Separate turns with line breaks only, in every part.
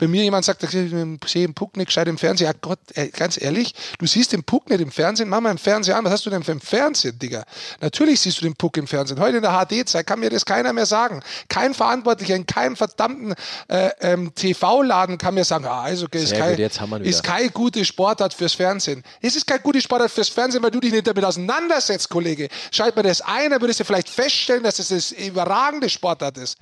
Wenn mir jemand sagt, ich sehe den Puck nicht gescheit im Fernsehen, ja Gott, ey, ganz ehrlich, du siehst den Puck nicht im Fernsehen, mach mal im Fernsehen an, was hast du denn für im Fernsehen, Digga? Natürlich siehst du den Puck im Fernsehen. Heute in der HD-Zeit kann mir das keiner mehr sagen. Kein Verantwortlicher in keinem verdammten äh, ähm, TV-Laden kann mir sagen, ah, also okay, ist, kein,
gut,
ist kein gute Sportart fürs Fernsehen. Es ist kein gute Sportart fürs Fernsehen, weil du dich nicht damit auseinandersetzt, Kollege. Schalt mir das ein, dann würdest du vielleicht feststellen, dass es das überragende Sportart ist.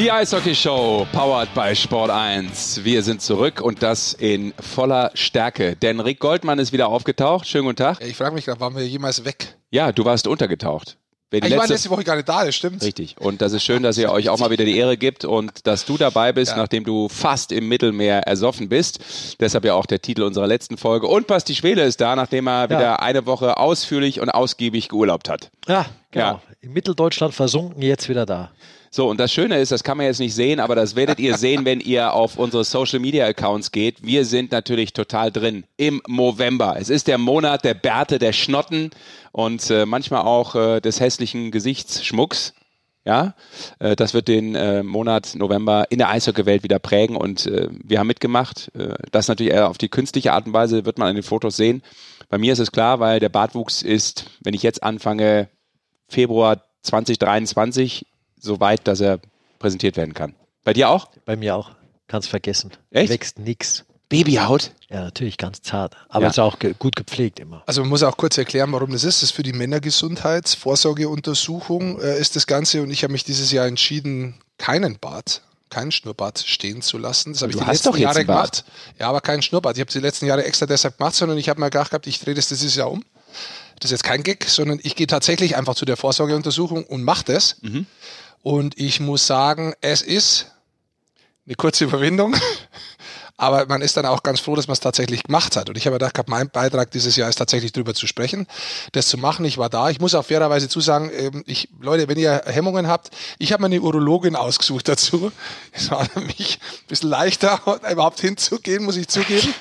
Die Eishockey-Show, powered by Sport 1. Wir sind zurück und das in voller Stärke. Denn Rick Goldmann ist wieder aufgetaucht. Schönen guten Tag.
Ich frage mich gerade, waren wir jemals weg?
Ja, du warst untergetaucht.
Wer ich war letzte Woche gar nicht da, das stimmt.
Richtig. Und das ist schön, dass ihr euch auch mal wieder die Ehre gibt und dass du dabei bist, ja. nachdem du fast im Mittelmeer ersoffen bist. Deshalb ja auch der Titel unserer letzten Folge. Und Basti Schwele ist da, nachdem er ja. wieder eine Woche ausführlich und ausgiebig geurlaubt hat.
Ja, genau. Ja. In Mitteldeutschland versunken, jetzt wieder da.
So, und das Schöne ist, das kann man jetzt nicht sehen, aber das werdet ihr sehen, wenn ihr auf unsere Social Media Accounts geht. Wir sind natürlich total drin im November. Es ist der Monat der Bärte, der Schnotten und äh, manchmal auch äh, des hässlichen Gesichtsschmucks. Ja, äh, das wird den äh, Monat November in der Eishockeywelt wieder prägen und äh, wir haben mitgemacht. Äh, das natürlich eher auf die künstliche Art und Weise wird man an den Fotos sehen. Bei mir ist es klar, weil der Bartwuchs ist, wenn ich jetzt anfange, Februar 2023 so weit, dass er präsentiert werden kann. Bei dir auch?
Bei mir auch. Kannst vergessen.
Echt?
Wächst nix.
Babyhaut?
Ja, natürlich ganz zart. Aber ja. ist auch ge gut gepflegt immer.
Also man muss auch kurz erklären, warum das ist. Das ist für die Männergesundheitsvorsorgeuntersuchung äh, ist das Ganze und ich habe mich dieses Jahr entschieden, keinen Bart keinen Schnurrbart stehen zu lassen. Das habe ich die letzten Jahre gemacht. Ja, aber keinen Schnurrbart. Ich habe die letzten Jahre extra deshalb gemacht, sondern ich habe mir gedacht gehabt, ich drehe das dieses Jahr um. Das ist jetzt kein Gag, sondern ich gehe tatsächlich einfach zu der Vorsorgeuntersuchung und mache das. Mhm. Und ich muss sagen, es ist eine kurze Überwindung. Aber man ist dann auch ganz froh, dass man es tatsächlich gemacht hat. Und ich habe gedacht, mein Beitrag dieses Jahr ist tatsächlich darüber zu sprechen, das zu machen. Ich war da. Ich muss auch fairerweise zusagen, ähm, ich, Leute, wenn ihr Hemmungen habt, ich habe mir eine Urologin ausgesucht dazu. Es war für mich ein bisschen leichter, überhaupt hinzugehen, muss ich zugeben.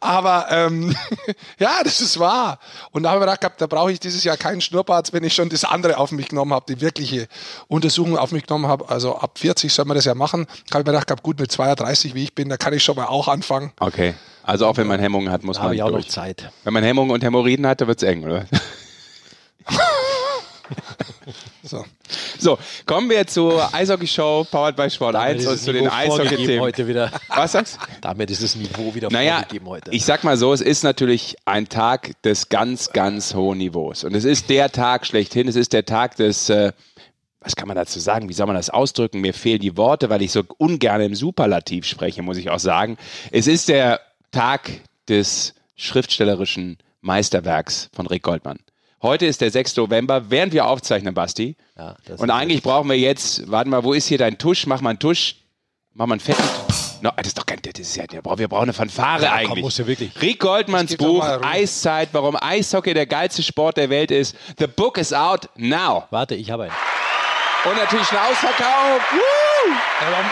Aber ähm, ja, das ist wahr. Und da habe ich mir gedacht, da brauche ich dieses Jahr keinen Schnurrbart, wenn ich schon das andere auf mich genommen habe, die wirkliche Untersuchung auf mich genommen habe. Also ab 40 soll man das ja machen. Da habe ich mir gedacht, gut, mit 32, wie ich bin, da kann ich schon mal auch anfangen.
Okay. Also auch wenn man Hemmungen hat, muss da man.
Habe ich auch durch. noch Zeit.
Wenn man Hemmungen und Hämorrhoiden hat, dann wird es eng, oder? so. so, kommen wir zur Eishockey-Show Powered by Sport Damit 1 und zu den Eishockey-Themen.
heute wieder.
Was sagst du?
Damit ist das Niveau wieder
naja, vorgegeben heute. Ich sag mal so, es ist natürlich ein Tag des ganz, ganz hohen Niveaus. Und es ist der Tag schlechthin, es ist der Tag des, äh, was kann man dazu sagen? Wie soll man das ausdrücken? Mir fehlen die Worte, weil ich so ungern im Superlativ spreche, muss ich auch sagen. Es ist der Tag des schriftstellerischen Meisterwerks von Rick Goldmann. Heute ist der 6. November, während wir aufzeichnen, Basti. Ja, und eigentlich brauchen wir jetzt, warte mal, wo ist hier dein Tusch? Mach mal einen Tusch. Mach mal einen fetten. No, das ist doch kein, das ist ja, wir brauchen eine Fanfare ja, eigentlich. Komm,
musst du wirklich.
Rick Goldmanns Buch Eiszeit, warum Eishockey der geilste Sport der Welt ist. The book is out now.
Warte, ich habe einen.
Und natürlich ein Ausverkauf. Woo!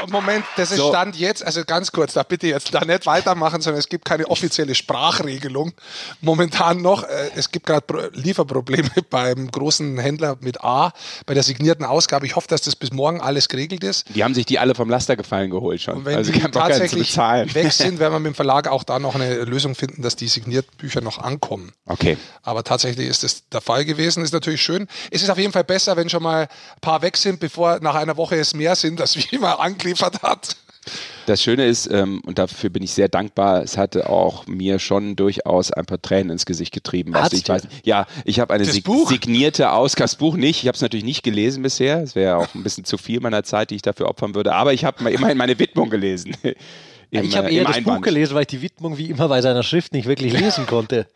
Moment, das ist so. Stand jetzt, also ganz kurz, da bitte jetzt da nicht weitermachen, sondern es gibt keine offizielle Sprachregelung. Momentan noch, äh, es gibt gerade Lieferprobleme beim großen Händler mit A, bei der signierten Ausgabe. Ich hoffe, dass das bis morgen alles geregelt ist.
Die haben sich die alle vom Laster gefallen geholt schon.
Und wenn also die tatsächlich weg sind, werden wir mit dem Verlag auch da noch eine Lösung finden, dass die signierten Bücher noch ankommen.
Okay.
Aber tatsächlich ist das der Fall gewesen, ist natürlich schön. Es ist auf jeden Fall besser, wenn schon mal ein paar weg sind, bevor nach einer Woche es mehr sind, dass immer angeliefert hat.
Das Schöne ist, ähm, und dafür bin ich sehr dankbar, es hatte auch mir schon durchaus ein paar Tränen ins Gesicht getrieben.
Weißt ich weiß,
ja, ich habe eine sig Buch? signierte Ausgangsbuch nicht. Ich habe es natürlich nicht gelesen bisher. Es wäre auch ein bisschen zu viel meiner Zeit, die ich dafür opfern würde. Aber ich habe immerhin meine Widmung gelesen.
Im, ich habe äh, eher das Einband. Buch gelesen, weil ich die Widmung wie immer bei seiner Schrift nicht wirklich lesen konnte.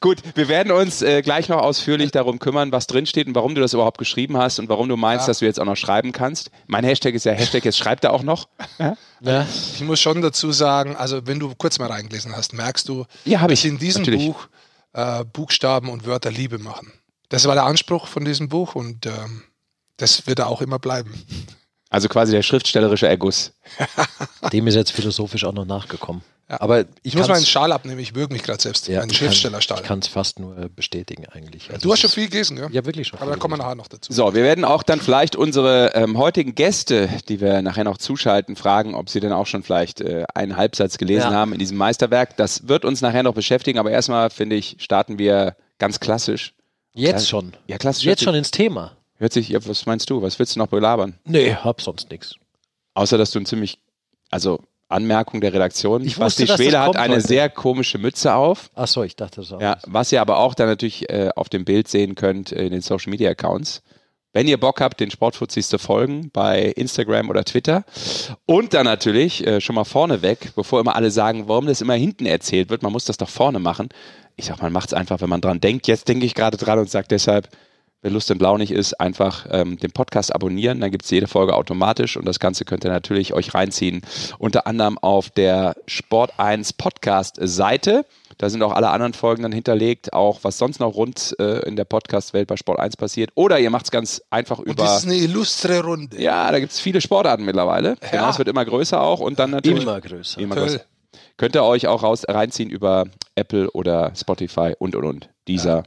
Gut, wir werden uns äh, gleich noch ausführlich darum kümmern, was drinsteht und warum du das überhaupt geschrieben hast und warum du meinst, ja. dass du jetzt auch noch schreiben kannst. Mein Hashtag ist ja Hashtag, jetzt schreibt er auch noch. Ja?
Ja. Ich muss schon dazu sagen, also wenn du kurz mal reingelesen hast, merkst du,
ja, dass
ich. in diesem Natürlich. Buch äh, Buchstaben und Wörter Liebe machen. Das war der Anspruch von diesem Buch und ähm, das wird er auch immer bleiben.
Also quasi der schriftstellerische Erguss.
Dem ist jetzt philosophisch auch noch nachgekommen.
Ja. Aber ich, muss meinen Schal abnehmen, ich würge mich gerade selbst. Ja, einen Schriftstellerstahl.
Ich kann es fast nur bestätigen eigentlich.
Also du hast schon viel gelesen, ja?
Ja, wirklich schon.
Aber da kommen wir nachher noch dazu.
So, wir werden auch dann vielleicht unsere ähm, heutigen Gäste, die wir nachher noch zuschalten, fragen, ob sie denn auch schon vielleicht äh, einen Halbsatz gelesen ja. haben in diesem Meisterwerk. Das wird uns nachher noch beschäftigen, aber erstmal, finde ich, starten wir ganz klassisch.
Jetzt schon?
Ja, klassisch.
Jetzt schon ins Thema.
Hört sich, was meinst du? Was willst du noch belabern?
Nee, hab sonst nichts.
Außer, dass du ein ziemlich, also Anmerkung der Redaktion. Ich wusste, Basti Schwele hat eine heute. sehr komische Mütze auf.
Ach so, ich dachte so.
Ja, was ihr aber auch dann natürlich äh, auf dem Bild sehen könnt äh, in den Social Media Accounts. Wenn ihr Bock habt, den Sportfuzis zu folgen bei Instagram oder Twitter. Und dann natürlich äh, schon mal vorne weg, bevor immer alle sagen, warum das immer hinten erzählt wird, man muss das doch vorne machen. Ich sag, man macht es einfach, wenn man dran denkt. Jetzt denke ich gerade dran und sage deshalb, Wer Lust in Blau nicht ist, einfach ähm, den Podcast abonnieren. Dann gibt es jede Folge automatisch und das Ganze könnt ihr natürlich euch reinziehen. Unter anderem auf der Sport 1 Podcast-Seite. Da sind auch alle anderen Folgen dann hinterlegt, auch was sonst noch rund äh, in der Podcast-Welt bei Sport 1 passiert. Oder ihr macht es ganz einfach über. Und das
ist eine illustre Runde.
Ja, da gibt es viele Sportarten mittlerweile. Ja. Genau, es wird immer größer auch und dann natürlich.
Immer größer.
Immer größer. Könnt ihr euch auch raus, reinziehen über Apple oder Spotify und und und. Dieser. Ja.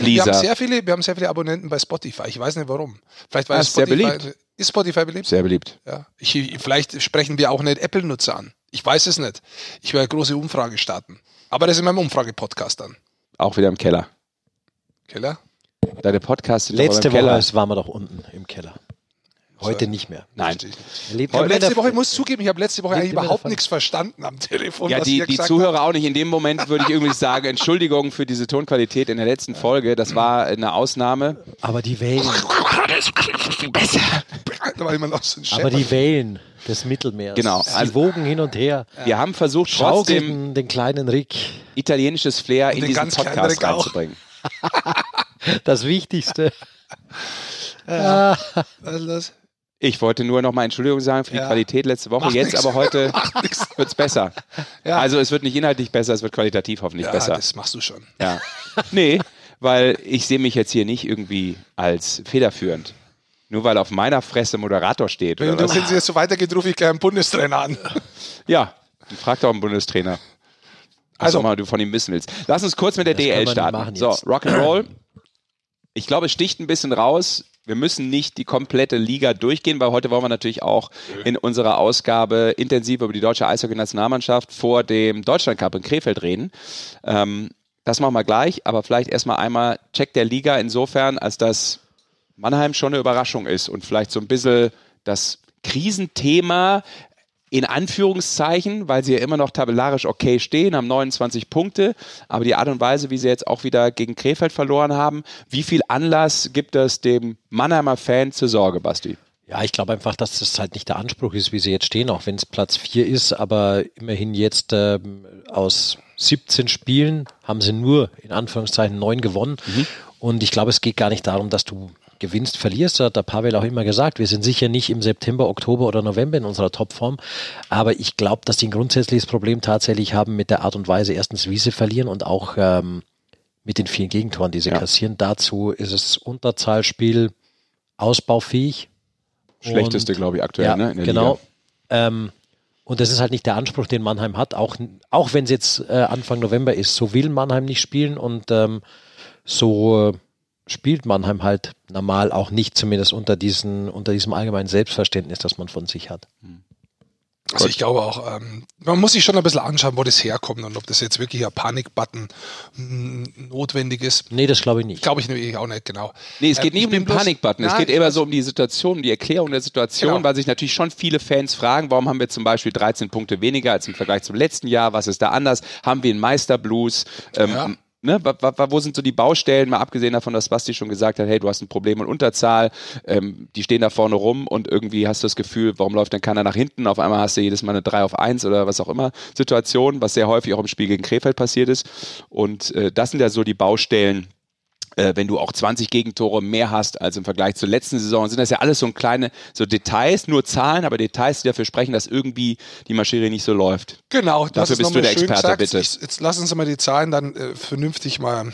Wir haben, sehr viele, wir haben sehr viele Abonnenten bei Spotify. Ich weiß nicht warum. Vielleicht weil
ja, Spotify, sehr beliebt.
Ist Spotify beliebt?
Sehr beliebt.
Ja. Ich, vielleicht sprechen wir auch nicht Apple-Nutzer an. Ich weiß es nicht. Ich werde eine große Umfrage starten. Aber das ist in meinem Umfrage-Podcast dann.
Auch wieder im Keller.
Keller?
Deine Podcasts
sind Letzte Woche waren wir doch unten im Keller. Heute nicht mehr.
Nein.
Ich habe letzte Woche, ich muss zugeben, ich habe letzte Woche eigentlich überhaupt nichts verstanden am Telefon.
Ja, die, die Zuhörer auch nicht. In dem Moment würde ich irgendwie sagen, Entschuldigung für diese Tonqualität in der letzten Folge. Das war eine Ausnahme.
Aber die Wellen.
besser.
Aber die Wellen des Mittelmeers.
Genau.
Sie also, wogen hin und her.
Wir haben versucht, trotzdem
den kleinen Rick
italienisches Flair in diesen Podcast reinzubringen.
das Wichtigste.
Ja. Was ist das?
Ich wollte nur noch mal Entschuldigung sagen für die ja. Qualität letzte Woche. Macht Jetzt nix. aber heute wird es besser. Ja. Also es wird nicht inhaltlich besser, es wird qualitativ hoffentlich
ja,
besser.
Das machst du schon.
Ja. nee, weil ich sehe mich jetzt hier nicht irgendwie als federführend. Nur weil auf meiner Fresse Moderator steht.
Wenn du wenn sie jetzt so weitergeht, rufe ich gleich einen Bundestrainer an.
Ja, frag doch einen Bundestrainer. Also, mal du von ihm wissen willst. Lass uns kurz mit der DL starten. So, Rock'n'Roll. Ich glaube, es sticht ein bisschen raus wir müssen nicht die komplette Liga durchgehen, weil heute wollen wir natürlich auch in unserer Ausgabe intensiv über die deutsche Eishockey-Nationalmannschaft vor dem Deutschland Cup in Krefeld reden. Ähm, das machen wir gleich, aber vielleicht erstmal einmal Check der Liga insofern, als dass Mannheim schon eine Überraschung ist und vielleicht so ein bisschen das Krisenthema in Anführungszeichen, weil sie ja immer noch tabellarisch okay stehen, haben 29 Punkte, aber die Art und Weise, wie sie jetzt auch wieder gegen Krefeld verloren haben, wie viel Anlass gibt es dem Mannheimer Fan zur Sorge, Basti?
Ja, ich glaube einfach, dass das halt nicht der Anspruch ist, wie sie jetzt stehen, auch wenn es Platz 4 ist, aber immerhin jetzt ähm, aus 17 Spielen haben sie nur in Anführungszeichen 9 gewonnen. Mhm. Und ich glaube, es geht gar nicht darum, dass du gewinnst, verlierst, hat der Pavel auch immer gesagt. Wir sind sicher nicht im September, Oktober oder November in unserer Topform, aber ich glaube, dass die ein grundsätzliches Problem tatsächlich haben mit der Art und Weise, erstens, wie sie verlieren und auch ähm, mit den vielen Gegentoren, die sie ja. kassieren. Dazu ist es Unterzahlspiel ausbaufähig.
Schlechteste, glaube ich, aktuell
ja,
ne,
in der genau. Liga. Ähm, und das ist halt nicht der Anspruch, den Mannheim hat, auch, auch wenn es jetzt äh, Anfang November ist. So will Mannheim nicht spielen und ähm, so äh, spielt Mannheim halt normal auch nicht, zumindest unter, diesen, unter diesem allgemeinen Selbstverständnis, das man von sich hat.
Also ich glaube auch, ähm, man muss sich schon ein bisschen anschauen, wo das herkommt und ob das jetzt wirklich ein Panikbutton notwendig ist.
Nee, das glaube ich nicht.
Glaube ich nämlich auch nicht, genau.
Nee, es geht ähm, nicht um den Panikbutton, es geht eher so um die Situation, die Erklärung der Situation, genau. weil sich natürlich schon viele Fans fragen, warum haben wir zum Beispiel 13 Punkte weniger als im Vergleich zum letzten Jahr, was ist da anders? Haben wir einen Meisterblues? Ähm, ja ne, wo sind so die Baustellen, mal abgesehen davon, dass Basti schon gesagt hat, hey, du hast ein Problem mit Unterzahl, ähm, die stehen da vorne rum und irgendwie hast du das Gefühl, warum läuft denn keiner nach hinten? Auf einmal hast du jedes Mal eine 3 auf 1 oder was auch immer Situation, was sehr häufig auch im Spiel gegen Krefeld passiert ist. Und äh, das sind ja so die Baustellen, äh, wenn du auch 20 Gegentore mehr hast als im Vergleich zur letzten Saison, sind das ja alles so kleine, so Details, nur Zahlen, aber Details, die dafür sprechen, dass irgendwie die Maschinerie nicht so läuft.
Genau,
dafür bist du der Experte,
gesagt.
bitte.
Ich, jetzt lass uns mal die Zahlen dann äh, vernünftig mal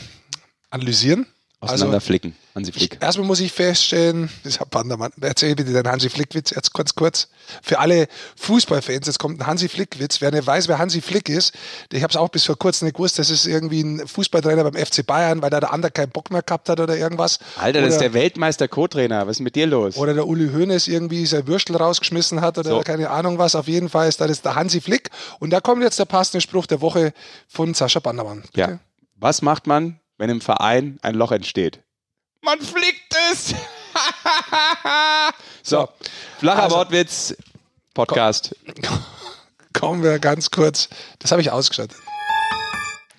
analysieren.
Auseinanderflicken,
also, Hansi Flick. Erstmal muss ich feststellen, ich habe Pandamann, erzähl bitte deinen Hansi Flick-Witz jetzt kurz, kurz. Für alle Fußballfans, jetzt kommt ein Hansi Flick-Witz. Wer nicht weiß, wer Hansi Flick ist, ich habe es auch bis vor kurzem nicht gewusst, das ist irgendwie ein Fußballtrainer beim FC Bayern, weil da der andere keinen Bock mehr gehabt hat oder irgendwas.
Alter,
oder,
das ist der Weltmeister-Co-Trainer, was ist mit dir los?
Oder der Uli Hoeneß irgendwie sein Würstel rausgeschmissen hat oder so. keine Ahnung was. Auf jeden Fall ist das der Hansi Flick. Und da kommt jetzt der passende Spruch der Woche von Sascha Bandermann.
Bitte. Ja. Was macht man, wenn im Verein ein Loch entsteht? Man flickt es! so, flacher also, Wortwitz, Podcast.
Kommen wir ganz kurz. Das habe ich ausgeschaltet.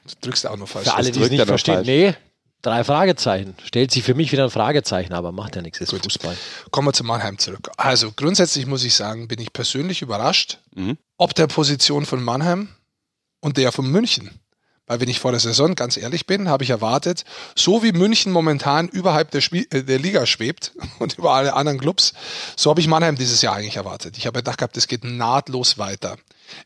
Du drückst auch noch falsch.
Für alle, die es nicht verstehen. Nee, drei Fragezeichen. Stellt sich für mich wieder ein Fragezeichen, aber macht ja nichts, ist Gut. Fußball.
Kommen wir zu Mannheim zurück. Also grundsätzlich muss ich sagen, bin ich persönlich überrascht, mhm. ob der Position von Mannheim und der von München. Weil wenn ich vor der Saison ganz ehrlich bin, habe ich erwartet, so wie München momentan überhalb der, Spiel, äh, der Liga schwebt und über alle anderen Clubs, so habe ich Mannheim dieses Jahr eigentlich erwartet. Ich habe gedacht gehabt, es geht nahtlos weiter.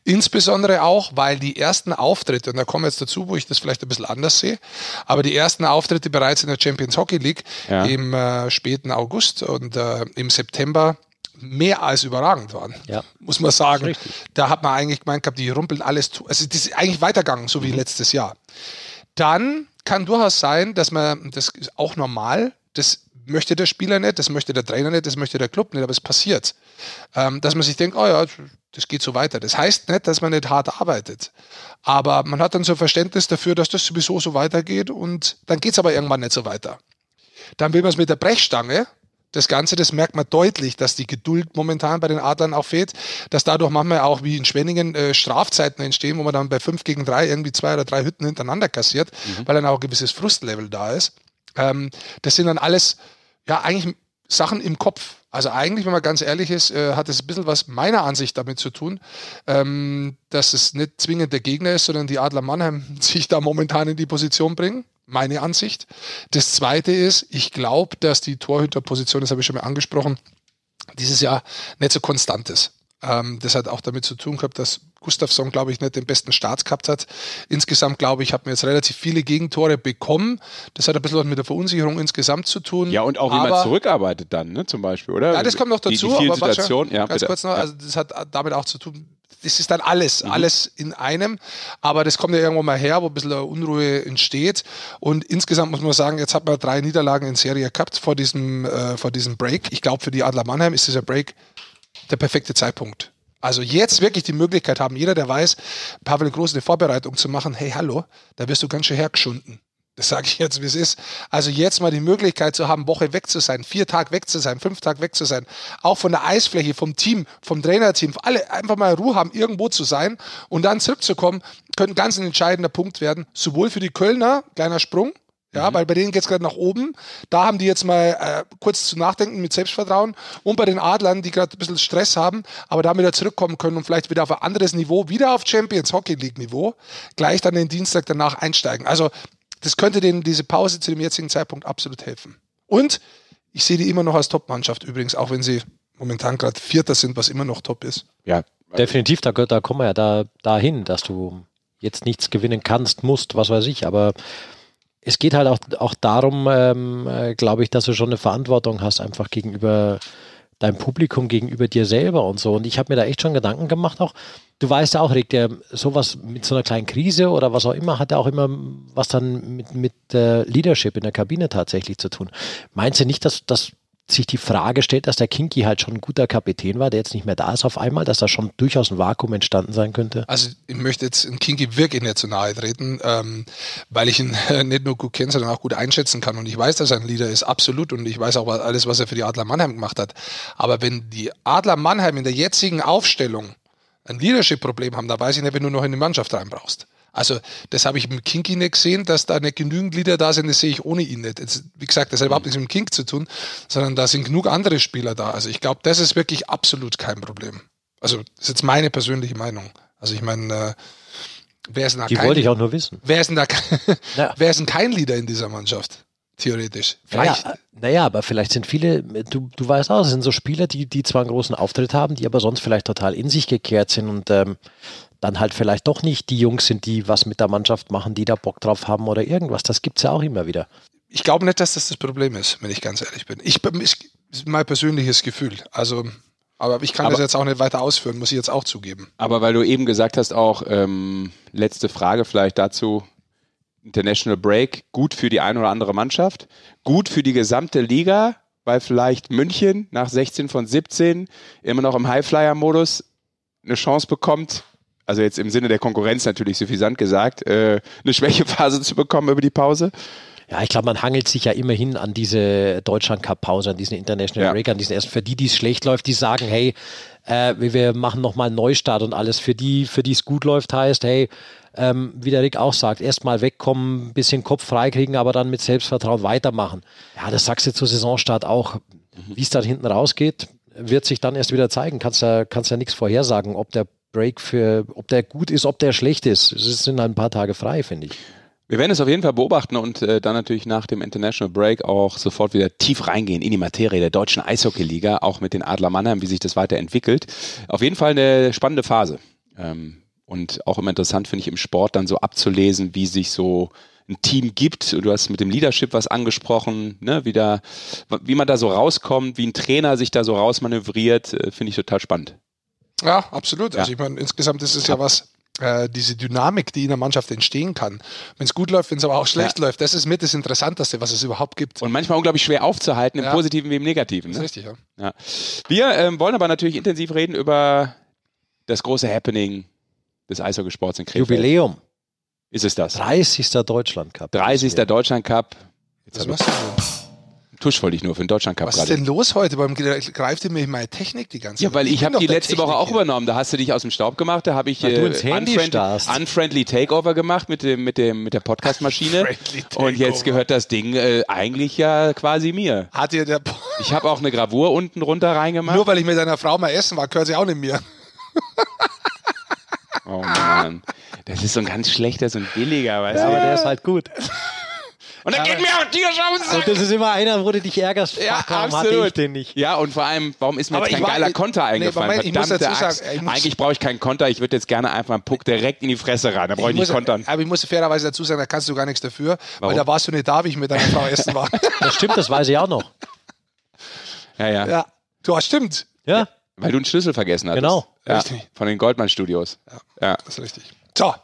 Insbesondere auch, weil die ersten Auftritte, und da kommen wir jetzt dazu, wo ich das vielleicht ein bisschen anders sehe, aber die ersten Auftritte bereits in der Champions Hockey League ja. im äh, späten August und äh, im September mehr als überragend waren, ja. muss man sagen. Da hat man eigentlich gemeint gehabt, die rumpeln alles, zu. also das ist eigentlich weitergegangen, so wie mhm. letztes Jahr. Dann kann durchaus sein, dass man, das ist auch normal, das möchte der Spieler nicht, das möchte der Trainer nicht, das möchte der Club nicht, aber es passiert. Ähm, dass man sich denkt, oh ja, das geht so weiter. Das heißt nicht, dass man nicht hart arbeitet. Aber man hat dann so Verständnis dafür, dass das sowieso so weitergeht und dann geht es aber irgendwann nicht so weiter. Dann will man es mit der Brechstange, das Ganze, das merkt man deutlich, dass die Geduld momentan bei den Adlern auch fehlt, dass dadurch manchmal auch wie in Schwenningen äh, Strafzeiten entstehen, wo man dann bei 5 gegen 3 irgendwie zwei oder drei Hütten hintereinander kassiert, mhm. weil dann auch ein gewisses Frustlevel da ist. Ähm, das sind dann alles, ja, eigentlich Sachen im Kopf. Also eigentlich, wenn man ganz ehrlich ist, äh, hat es ein bisschen was meiner Ansicht damit zu tun, ähm, dass es nicht zwingend der Gegner ist, sondern die Adler Mannheim sich da momentan in die Position bringen meine Ansicht. Das zweite ist, ich glaube, dass die Torhüterposition, das habe ich schon mal angesprochen, dieses Jahr nicht so konstant ist. Ähm, das hat auch damit zu tun gehabt, dass Gustafsson, glaube ich, nicht den besten Start gehabt hat. Insgesamt, glaube ich, hat mir jetzt relativ viele Gegentore bekommen. Das hat ein bisschen was mit der Verunsicherung insgesamt zu tun.
Ja, und auch wie man zurückarbeitet dann, ne, zum Beispiel, oder?
Ja, das kommt noch dazu.
Die, die aber Situation,
ja, ganz bitte. kurz noch, also das hat damit auch zu tun, das ist dann alles, mhm. alles in einem. Aber das kommt ja irgendwo mal her, wo ein bisschen Unruhe entsteht. Und insgesamt muss man sagen, jetzt hat man drei Niederlagen in Serie gehabt vor diesem, äh, vor diesem Break. Ich glaube, für die Adler Mannheim ist dieser Break der perfekte Zeitpunkt. Also jetzt wirklich die Möglichkeit haben, jeder, der weiß, Pavel Groß eine Vorbereitung zu machen, hey, hallo, da wirst du ganz schön hergeschunden. Das sage ich jetzt, wie es ist. Also jetzt mal die Möglichkeit zu haben, Woche weg zu sein, vier Tage weg zu sein, fünf Tage weg zu sein, auch von der Eisfläche, vom Team, vom Trainerteam, alle einfach mal Ruhe haben, irgendwo zu sein und dann zurückzukommen, könnte ein ganz entscheidender Punkt werden, sowohl für die Kölner, kleiner Sprung, ja, mhm. weil bei denen geht es gerade nach oben. Da haben die jetzt mal äh, kurz zu nachdenken mit Selbstvertrauen. Und bei den Adlern, die gerade ein bisschen Stress haben, aber da wieder zurückkommen können und vielleicht wieder auf ein anderes Niveau, wieder auf Champions Hockey League Niveau, gleich dann den Dienstag danach einsteigen. Also das könnte denen diese Pause zu dem jetzigen Zeitpunkt absolut helfen. Und ich sehe die immer noch als Top-Mannschaft übrigens, auch wenn sie momentan gerade Vierter sind, was immer noch top ist.
Ja, definitiv, da, da kommen wir ja da dahin, dass du jetzt nichts gewinnen kannst, musst, was weiß ich, aber es geht halt auch, auch darum, ähm, äh, glaube ich, dass du schon eine Verantwortung hast, einfach gegenüber deinem Publikum, gegenüber dir selber und so. Und ich habe mir da echt schon Gedanken gemacht, auch du weißt ja auch, regt ja sowas mit so einer kleinen Krise oder was auch immer, hat ja auch immer was dann mit, mit äh, Leadership in der Kabine tatsächlich zu tun. Meinst du nicht, dass, dass sich die Frage stellt, dass der Kinky halt schon ein guter Kapitän war, der jetzt nicht mehr da ist auf einmal, dass da schon durchaus ein Vakuum entstanden sein könnte?
Also ich möchte jetzt in Kinky wirklich nicht zu nahe treten, ähm, weil ich ihn nicht nur gut kenne, sondern auch gut einschätzen kann. Und ich weiß, dass er ein Leader ist, absolut. Und ich weiß auch alles, was er für die Adler Mannheim gemacht hat. Aber wenn die Adler Mannheim in der jetzigen Aufstellung ein Leadership-Problem haben, da weiß ich nicht, wenn du noch in die Mannschaft reinbrauchst. Also das habe ich mit Kinky nicht gesehen, dass da nicht genügend Lieder da sind, das sehe ich ohne ihn nicht. Jetzt, wie gesagt, das hat überhaupt nichts mit Kink zu tun, sondern da sind genug andere Spieler da. Also ich glaube, das ist wirklich absolut kein Problem. Also das ist jetzt meine persönliche Meinung. Also ich meine, äh, wer ist denn da
Die kein, wollte ich auch nur wissen.
Wer ist denn da ja. wer ist denn kein Leader in dieser Mannschaft? Theoretisch.
Vielleicht. Naja, naja, aber vielleicht sind viele, du, du weißt auch, es sind so Spieler, die, die zwar einen großen Auftritt haben, die aber sonst vielleicht total in sich gekehrt sind und ähm, dann halt vielleicht doch nicht die Jungs sind, die was mit der Mannschaft machen, die da Bock drauf haben oder irgendwas. Das gibt es ja auch immer wieder.
ich glaube nicht, dass das das Problem ist, wenn ich ganz ehrlich bin. Ich, ich mein persönliches Gefühl. Also, aber ich kann aber, das jetzt auch nicht weiter ausführen, muss ich jetzt auch zugeben.
Aber weil du eben gesagt hast, auch ähm, letzte Frage vielleicht dazu. International Break, gut für die eine oder andere Mannschaft, gut für die gesamte Liga, weil vielleicht München nach 16 von 17 immer noch im Highflyer-Modus eine Chance bekommt, also jetzt im Sinne der Konkurrenz natürlich suffisant gesagt, äh, eine Schwächephase zu bekommen über die Pause.
Ja, ich glaube, man hangelt sich ja immerhin an diese Deutschland Cup Pause, an diesen International ja. Break, an diesen ersten. Für die, die es schlecht läuft, die sagen, hey, äh, wir machen nochmal einen Neustart und alles. Für die, für die es gut läuft, heißt, hey, ähm, wie der Rick auch sagt, erstmal wegkommen, bisschen Kopf freikriegen, aber dann mit Selbstvertrauen weitermachen. Ja, das sagst du zu Saisonstart auch. Wie es dann hinten rausgeht, wird sich dann erst wieder zeigen. Kannst ja, kannst ja nichts vorhersagen, ob der Break für, ob der gut ist, ob der schlecht ist. Es sind halt ein paar Tage frei, finde ich.
Wir werden es auf jeden Fall beobachten und äh, dann natürlich nach dem International Break auch sofort wieder tief reingehen in die Materie der deutschen Eishockey-Liga, auch mit den Adler Mannheim, wie sich das weiterentwickelt. Auf jeden Fall eine spannende Phase. Ähm, und auch immer interessant finde ich im Sport dann so abzulesen, wie sich so ein Team gibt. Du hast mit dem Leadership was angesprochen, ne, wie, da, wie man da so rauskommt, wie ein Trainer sich da so rausmanövriert, äh, finde ich total spannend.
Ja, absolut. Ja. Also ich meine, insgesamt ist es ja was, äh, diese Dynamik, die in der Mannschaft entstehen kann. Wenn es gut läuft, wenn es aber auch schlecht ja. läuft, das ist mit das Interessanteste, was es überhaupt gibt.
Und manchmal unglaublich schwer aufzuhalten, im ja. Positiven wie im Negativen.
Ne? Das ist richtig,
ja. ja. Wir ähm, wollen aber natürlich intensiv reden über das große Happening des Eishockeysports in Krefeld.
Jubiläum.
Ist es das?
30. Deutschland Cup.
30. Deutschland Cup.
Jetzt was machst du denn?
Tusch wollte ich nur für den Deutschland Cup
Was ist denn los heute? Warum greift ihr mir meine Technik die ganze
Zeit? Ja, weil ich, ich habe die letzte Technik Woche auch hier. übernommen. Da hast du dich aus dem Staub gemacht. Da habe ich äh, unfriendly, unfriendly, Takeover gemacht mit dem mit dem mit der Podcastmaschine. Und jetzt gehört das Ding äh, eigentlich ja quasi mir.
Hat ihr der?
ich habe auch eine Gravur unten runter reingemacht.
Nur weil ich mit deiner Frau mal essen war, gehört sie auch nicht mir.
oh Mann, das ist so ein ganz schlechter, so ein billiger, weißt
du? Ja, aber der ist halt gut.
Und dann geht mir auch tierisch auf
Und das ist immer einer, wo du dich ärgerst.
Ja, warum absolut. hatte ich den nicht? Ja, und vor allem, warum ist mir aber jetzt kein war, geiler Konter eingefallen? Nee, Moment, Verdammte Axt. Sagen, Eigentlich brauche ich keinen Konter. Ich würde jetzt gerne einfach einen Puck direkt in die Fresse rein. Da brauche ich, ich nicht kontern.
Aber ich muss fairerweise dazu sagen, da kannst du gar nichts dafür. Warum? Weil da warst du nicht da, wie ich mit deiner Frau essen war.
Das stimmt, das weiß ich auch noch.
Ja, ja.
Ja, du hast stimmt.
Ja.
Weil du einen Schlüssel vergessen hast.
Genau.
Ja, richtig. Von den Goldman Studios.
Ja, ja. Das ist richtig. So,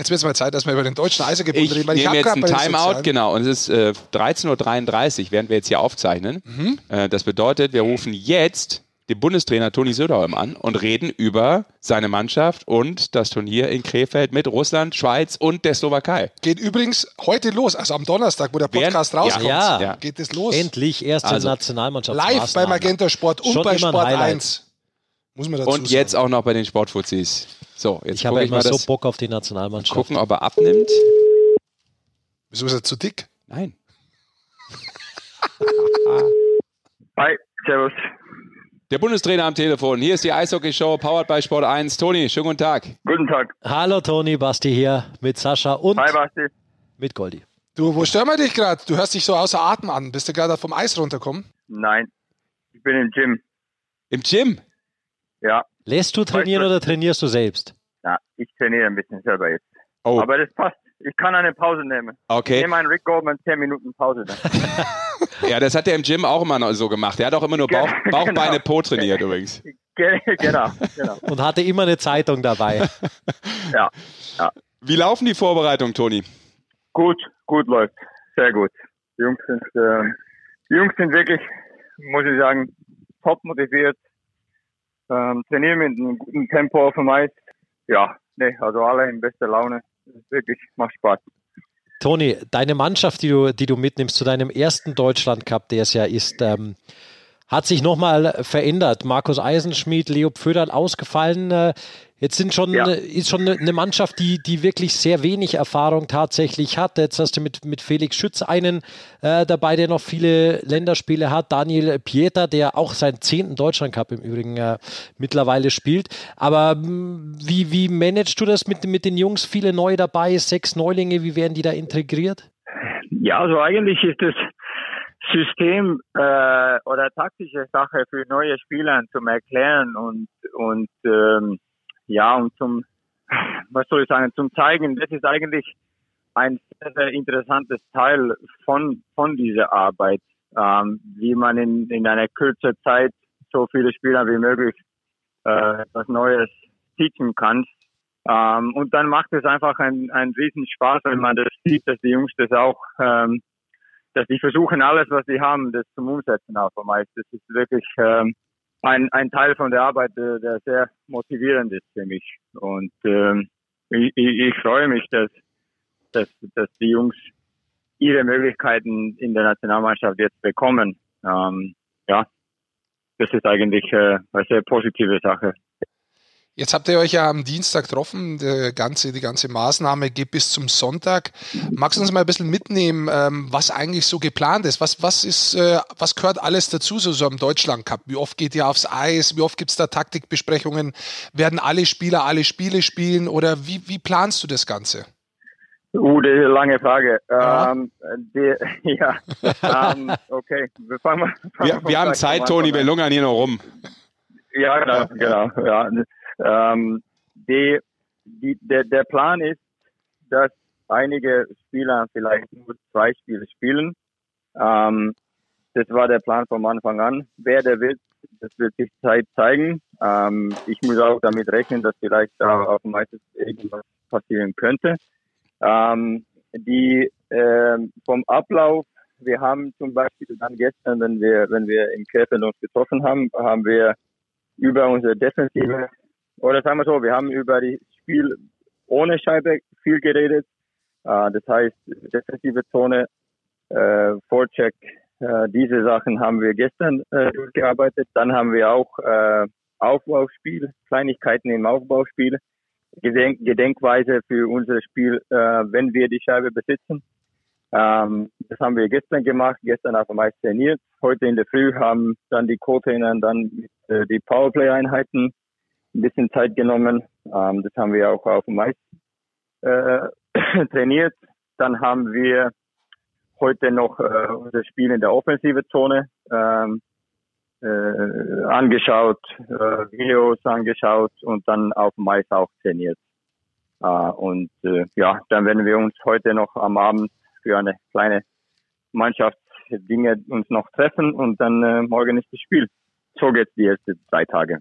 Jetzt wird es mal Zeit, dass wir über den deutschen Eishockey-Bund
reden. Ich nehme jetzt ein Timeout, genau. Und es ist äh, 13.33 Uhr, während wir jetzt hier aufzeichnen. Mhm. Äh, das bedeutet, wir rufen jetzt den Bundestrainer Toni Söderholm an und reden über seine Mannschaft und das Turnier in Krefeld mit Russland, Schweiz und der Slowakei.
Geht übrigens heute los, also am Donnerstag, wo der Podcast Während, rauskommt,
ja, ja.
geht es los.
Endlich erste also, Nationalmannschaft.
Live bei Magenta Sport und Schon bei Sport 1.
Muss man dazu und sagen. jetzt auch noch bei den Sportfuzis. So, jetzt
ich habe immer so Bock auf die Nationalmannschaft.
Gucken, ob er abnimmt.
Wieso ist er zu dick?
Nein.
Hi, servus.
Der Bundestrainer am Telefon. Hier ist die Eishockey-Show, powered by Sport 1. Toni, schönen guten Tag.
Guten Tag.
Hallo Toni, Basti hier mit Sascha und
Hi, Basti.
mit Goldi.
Du, wo stören wir dich gerade? Du hörst dich so außer Atem an. Bist du gerade vom Eis runtergekommen?
Nein, ich bin im Gym.
Im Gym?
Ja.
Lässt du trainieren oder trainierst du selbst?
Ja, ich trainiere ein bisschen selber jetzt. Oh. Aber das passt. Ich kann eine Pause nehmen.
Okay. Ich
nehme einen Rick Goldman 10 Minuten Pause dann.
ja, das hat er im Gym auch immer so gemacht. Er hat auch immer nur Bauch, Bauch genau. Beine, Po trainiert übrigens.
Genau, genau.
Und hatte immer eine Zeitung dabei.
ja, ja.
Wie laufen die Vorbereitungen, Toni?
Gut, gut läuft. Sehr gut. Die Jungs sind, äh, die Jungs sind wirklich, muss ich sagen, top motiviert ähm, trainieren mit einem guten Tempo auf dem Eis. Ja, nee, also alle in bester Laune. Wirklich, macht Spaß.
Toni, deine Mannschaft, die du, die du mitnimmst zu deinem ersten Deutschland Cup, der es ja ist, ähm, hat sich nochmal verändert. Markus Eisenschmidt, Leo Pföderl ausgefallen. Jetzt sind schon, ja. ist schon eine Mannschaft, die, die wirklich sehr wenig Erfahrung tatsächlich hat. Jetzt hast du mit, mit Felix Schütz einen äh, dabei, der noch viele Länderspiele hat. Daniel Pieter, der auch seinen zehnten Deutschlandcup im Übrigen äh, mittlerweile spielt. Aber hm, wie, wie managst du das mit, mit den Jungs? Viele neu dabei, sechs Neulinge, wie werden die da integriert?
Ja, also eigentlich ist das System äh, oder taktische Sache für neue Spieler zum Erklären und, und ähm, ja, und zum, was soll ich sagen, zum Zeigen, das ist eigentlich ein sehr, sehr interessantes Teil von, von dieser Arbeit, ähm, wie man in, in einer kürzer Zeit so viele Spieler wie möglich äh, etwas Neues teachen kann. Ähm, und dann macht es einfach einen, einen riesen Spaß, wenn man das sieht, dass die Jungs das auch, ähm, dass die versuchen alles, was sie haben, das zum Umsetzen vom Eis. Das ist wirklich ähm, ein, ein Teil von der Arbeit, der, der sehr motivierend ist für mich. Und ähm, ich, ich, ich freue mich, dass, dass, dass die Jungs ihre Möglichkeiten in der Nationalmannschaft jetzt bekommen. Ähm, ja, das ist eigentlich äh, eine sehr positive Sache.
Jetzt habt ihr euch ja am Dienstag getroffen. Die ganze, die ganze Maßnahme geht bis zum Sonntag. Magst du uns mal ein bisschen mitnehmen, ähm, was eigentlich so geplant ist? Was, was, ist, äh, was gehört alles dazu, so, so am Deutschland Cup? Wie oft geht ihr aufs Eis? Wie oft gibt es da Taktikbesprechungen? Werden alle Spieler alle Spiele spielen? Oder wie, wie planst du das Ganze?
Uh, das ist eine lange Frage. Ja, ähm, die, ja ähm, okay.
Wir, fangen, fangen wir, wir haben Zeit, Toni, wir lungern hier noch rum.
Ja, genau, genau. Ja. Ähm, die, die, der, der Plan ist, dass einige Spieler vielleicht nur zwei Spiele spielen. Ähm, das war der Plan von Anfang an. Wer der will, das wird sich Zeit zeigen. Ähm, ich muss auch damit rechnen, dass vielleicht da auf dem meisten irgendwas passieren könnte. Ähm, die äh, vom Ablauf, wir haben zum Beispiel dann gestern, wenn wir wenn wir in Krefeld uns getroffen haben, haben wir über unsere Defensive oder sagen wir so, wir haben über das Spiel ohne Scheibe viel geredet. Äh, das heißt, defensive Zone, äh, Vorcheck, äh, diese Sachen haben wir gestern äh, durchgearbeitet. Dann haben wir auch äh, Aufbauspiel, Kleinigkeiten im Aufbauspiel, Gedenk Gedenkweise für unser Spiel, äh, wenn wir die Scheibe besitzen. Ähm, das haben wir gestern gemacht, gestern auf dem Eis trainiert. Heute in der Früh haben dann die Co-Trainer dann äh, die Powerplay-Einheiten ein bisschen Zeit genommen. Ähm, das haben wir auch auf dem Eis äh, trainiert. Dann haben wir heute noch äh, unser Spiel in der offensive Zone ähm, äh, angeschaut, äh, Videos angeschaut und dann auf dem Eis auch trainiert. Äh, und äh, ja, dann werden wir uns heute noch am Abend für eine kleine Mannschaftsdinge uns noch treffen und dann äh, morgen ist das Spiel. So geht's die ersten drei Tage.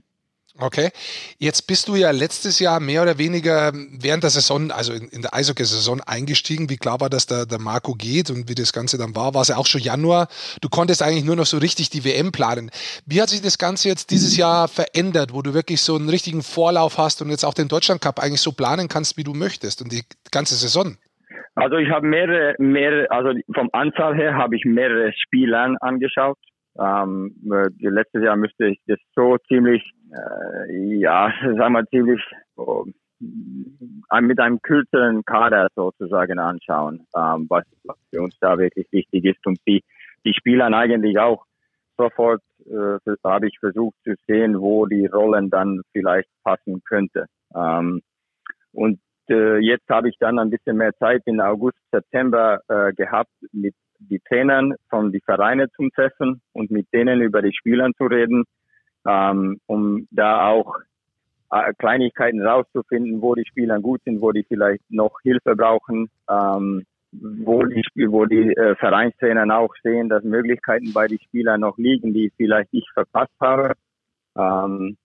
Okay. Jetzt bist du ja letztes Jahr mehr oder weniger während der Saison, also in, in der Eishockey-Saison eingestiegen. Wie klar war, dass der, der Marco geht und wie das Ganze dann war, war es ja auch schon Januar. Du konntest eigentlich nur noch so richtig die WM planen. Wie hat sich das Ganze jetzt dieses Jahr verändert, wo du wirklich so einen richtigen Vorlauf hast und jetzt auch den Deutschland Cup eigentlich so planen kannst, wie du möchtest und die ganze Saison?
Also ich habe mehrere, mehrere, also vom Anzahl her habe ich mehrere Spiele angeschaut. Ähm, letztes Jahr müsste ich das so ziemlich äh, ja, sagen wir ziemlich oh, mit einem kürzeren Kader sozusagen anschauen, ähm, was, für uns da wirklich wichtig ist und die, die Spieler eigentlich auch sofort äh, habe ich versucht zu sehen, wo die Rollen dann vielleicht passen könnte. Ähm, und äh, jetzt habe ich dann ein bisschen mehr Zeit in August, September äh, gehabt, mit die Trainern von die Vereine zum Treffen und mit denen über die Spieler zu reden ähm, um da auch äh, Kleinigkeiten rauszufinden, wo die Spieler gut sind, wo die vielleicht noch Hilfe brauchen, ähm, wo die, wo die äh, Vereinstrainer auch sehen, dass Möglichkeiten bei den Spielern noch liegen, die vielleicht ich verpasst habe. Ähm,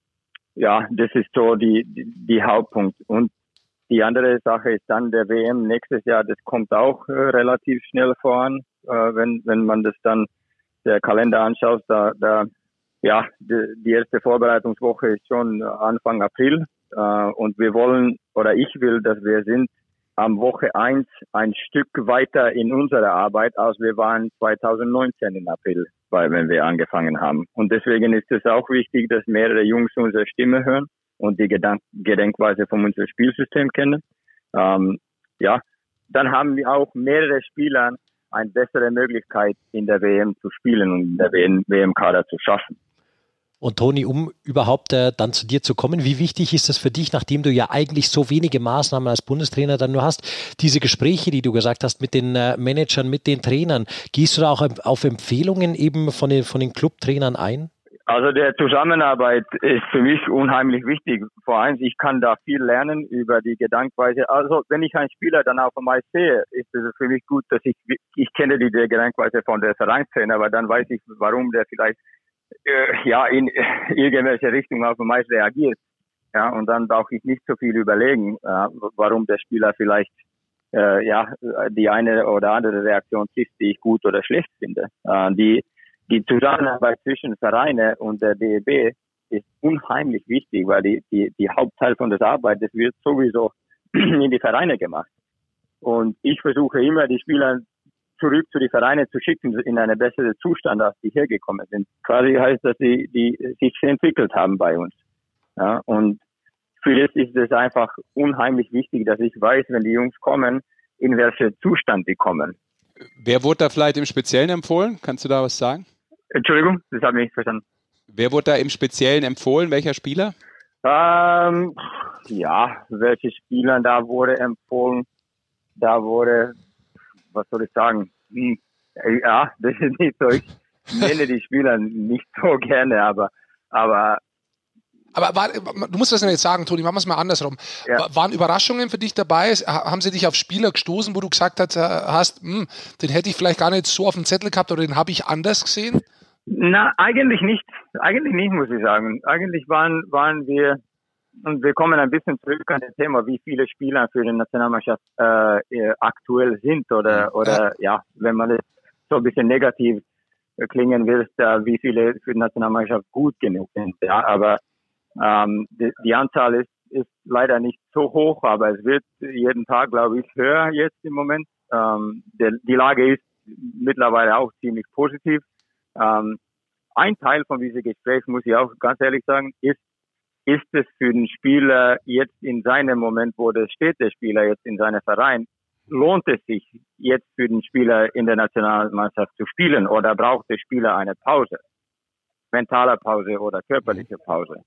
ja, das ist so die, die, die Hauptpunkt. Und die andere Sache ist dann der WM nächstes Jahr, das kommt auch äh, relativ schnell voran, äh, wenn, wenn man das dann der Kalender anschaut, da, da ja, die, erste Vorbereitungswoche ist schon Anfang April äh, und wir wollen oder ich will, dass wir sind am Woche eins ein Stück weiter in unserer Arbeit, als wir waren 2019 im April, weil wenn wir angefangen haben. Und deswegen ist es auch wichtig, dass mehrere Jungs unsere Stimme hören und die Gedank Gedenkweise von unserem Spielsystem kennen. Ähm, ja, dann haben wir auch mehrere Spieler eine bessere Möglichkeit in der WM zu spielen und in der WM-Kader zu schaffen.
Und Toni, um überhaupt äh, dann zu dir zu kommen, wie wichtig ist das für dich, nachdem du ja eigentlich so wenige Maßnahmen als Bundestrainer dann nur hast, diese Gespräche, die du gesagt hast mit den äh, Managern, mit den Trainern, gehst du da auch auf Empfehlungen eben von den, von den Clubtrainern ein?
Also der Zusammenarbeit ist für mich unheimlich wichtig. Vor allem, ich kann da viel lernen über die Gedankweise. Also wenn ich einen Spieler dann auf einmal sehe, ist es für mich gut, dass ich, ich kenne die, Gedankweise von der Vereinstrainer, aber dann weiß ich, warum der vielleicht äh, ja in irgendwelche Richtung auf einmal reagiert. Ja, und dann brauche ich nicht so viel überlegen, äh, warum der Spieler vielleicht äh, ja die eine oder andere Reaktion trifft, die ich gut oder schlecht finde. Äh, die die Zusammenarbeit zwischen Vereine und der DEB ist unheimlich wichtig, weil die, die, die Hauptteil von der Arbeit, das wird sowieso in die Vereine gemacht. Und ich versuche immer, die Spieler zurück zu den Vereinen zu schicken in einen besseren Zustand, als die hergekommen sind. Quasi heißt, dass sie die sich entwickelt haben bei uns. Ja, und für das ist es einfach unheimlich wichtig, dass ich weiß, wenn die Jungs kommen, in welchen Zustand die kommen.
Wer wurde da vielleicht im Speziellen empfohlen? Kannst du da was sagen?
Entschuldigung, das habe ich nicht verstanden.
Wer wurde da im Speziellen empfohlen? Welcher Spieler?
Ähm, ja, welche Spieler da wurde empfohlen? Da wurde, was soll ich sagen? Hm, ja, ist nicht so. Ich nenne die Spieler nicht so gerne, aber, aber
aber war, du musst das nicht sagen, Toni, machen wir es mal andersrum. Ja. Waren Überraschungen für dich dabei? Haben sie dich auf Spieler gestoßen, wo du gesagt hast, hm, den hätte ich vielleicht gar nicht so auf dem Zettel gehabt oder den habe ich anders gesehen?
Na, eigentlich nicht. Eigentlich nicht, muss ich sagen. Eigentlich waren, waren wir, und wir kommen ein bisschen zurück an das Thema, wie viele Spieler für die Nationalmannschaft äh, aktuell sind oder, oder ja. wenn man das so ein bisschen negativ klingen will, da, wie viele für die Nationalmannschaft gut genug sind. Ja, aber ähm, die, die Anzahl ist, ist leider nicht so hoch, aber es wird jeden Tag, glaube ich, höher jetzt im Moment. Ähm, der, die Lage ist mittlerweile auch ziemlich positiv. Ähm, ein Teil von diesem Gespräch, muss ich auch ganz ehrlich sagen, ist, ist es für den Spieler jetzt in seinem Moment, wo der steht, der Spieler jetzt in seinem Verein, lohnt es sich jetzt für den Spieler in der Nationalmannschaft zu spielen oder braucht der Spieler eine Pause? Mentale Pause oder körperliche Pause?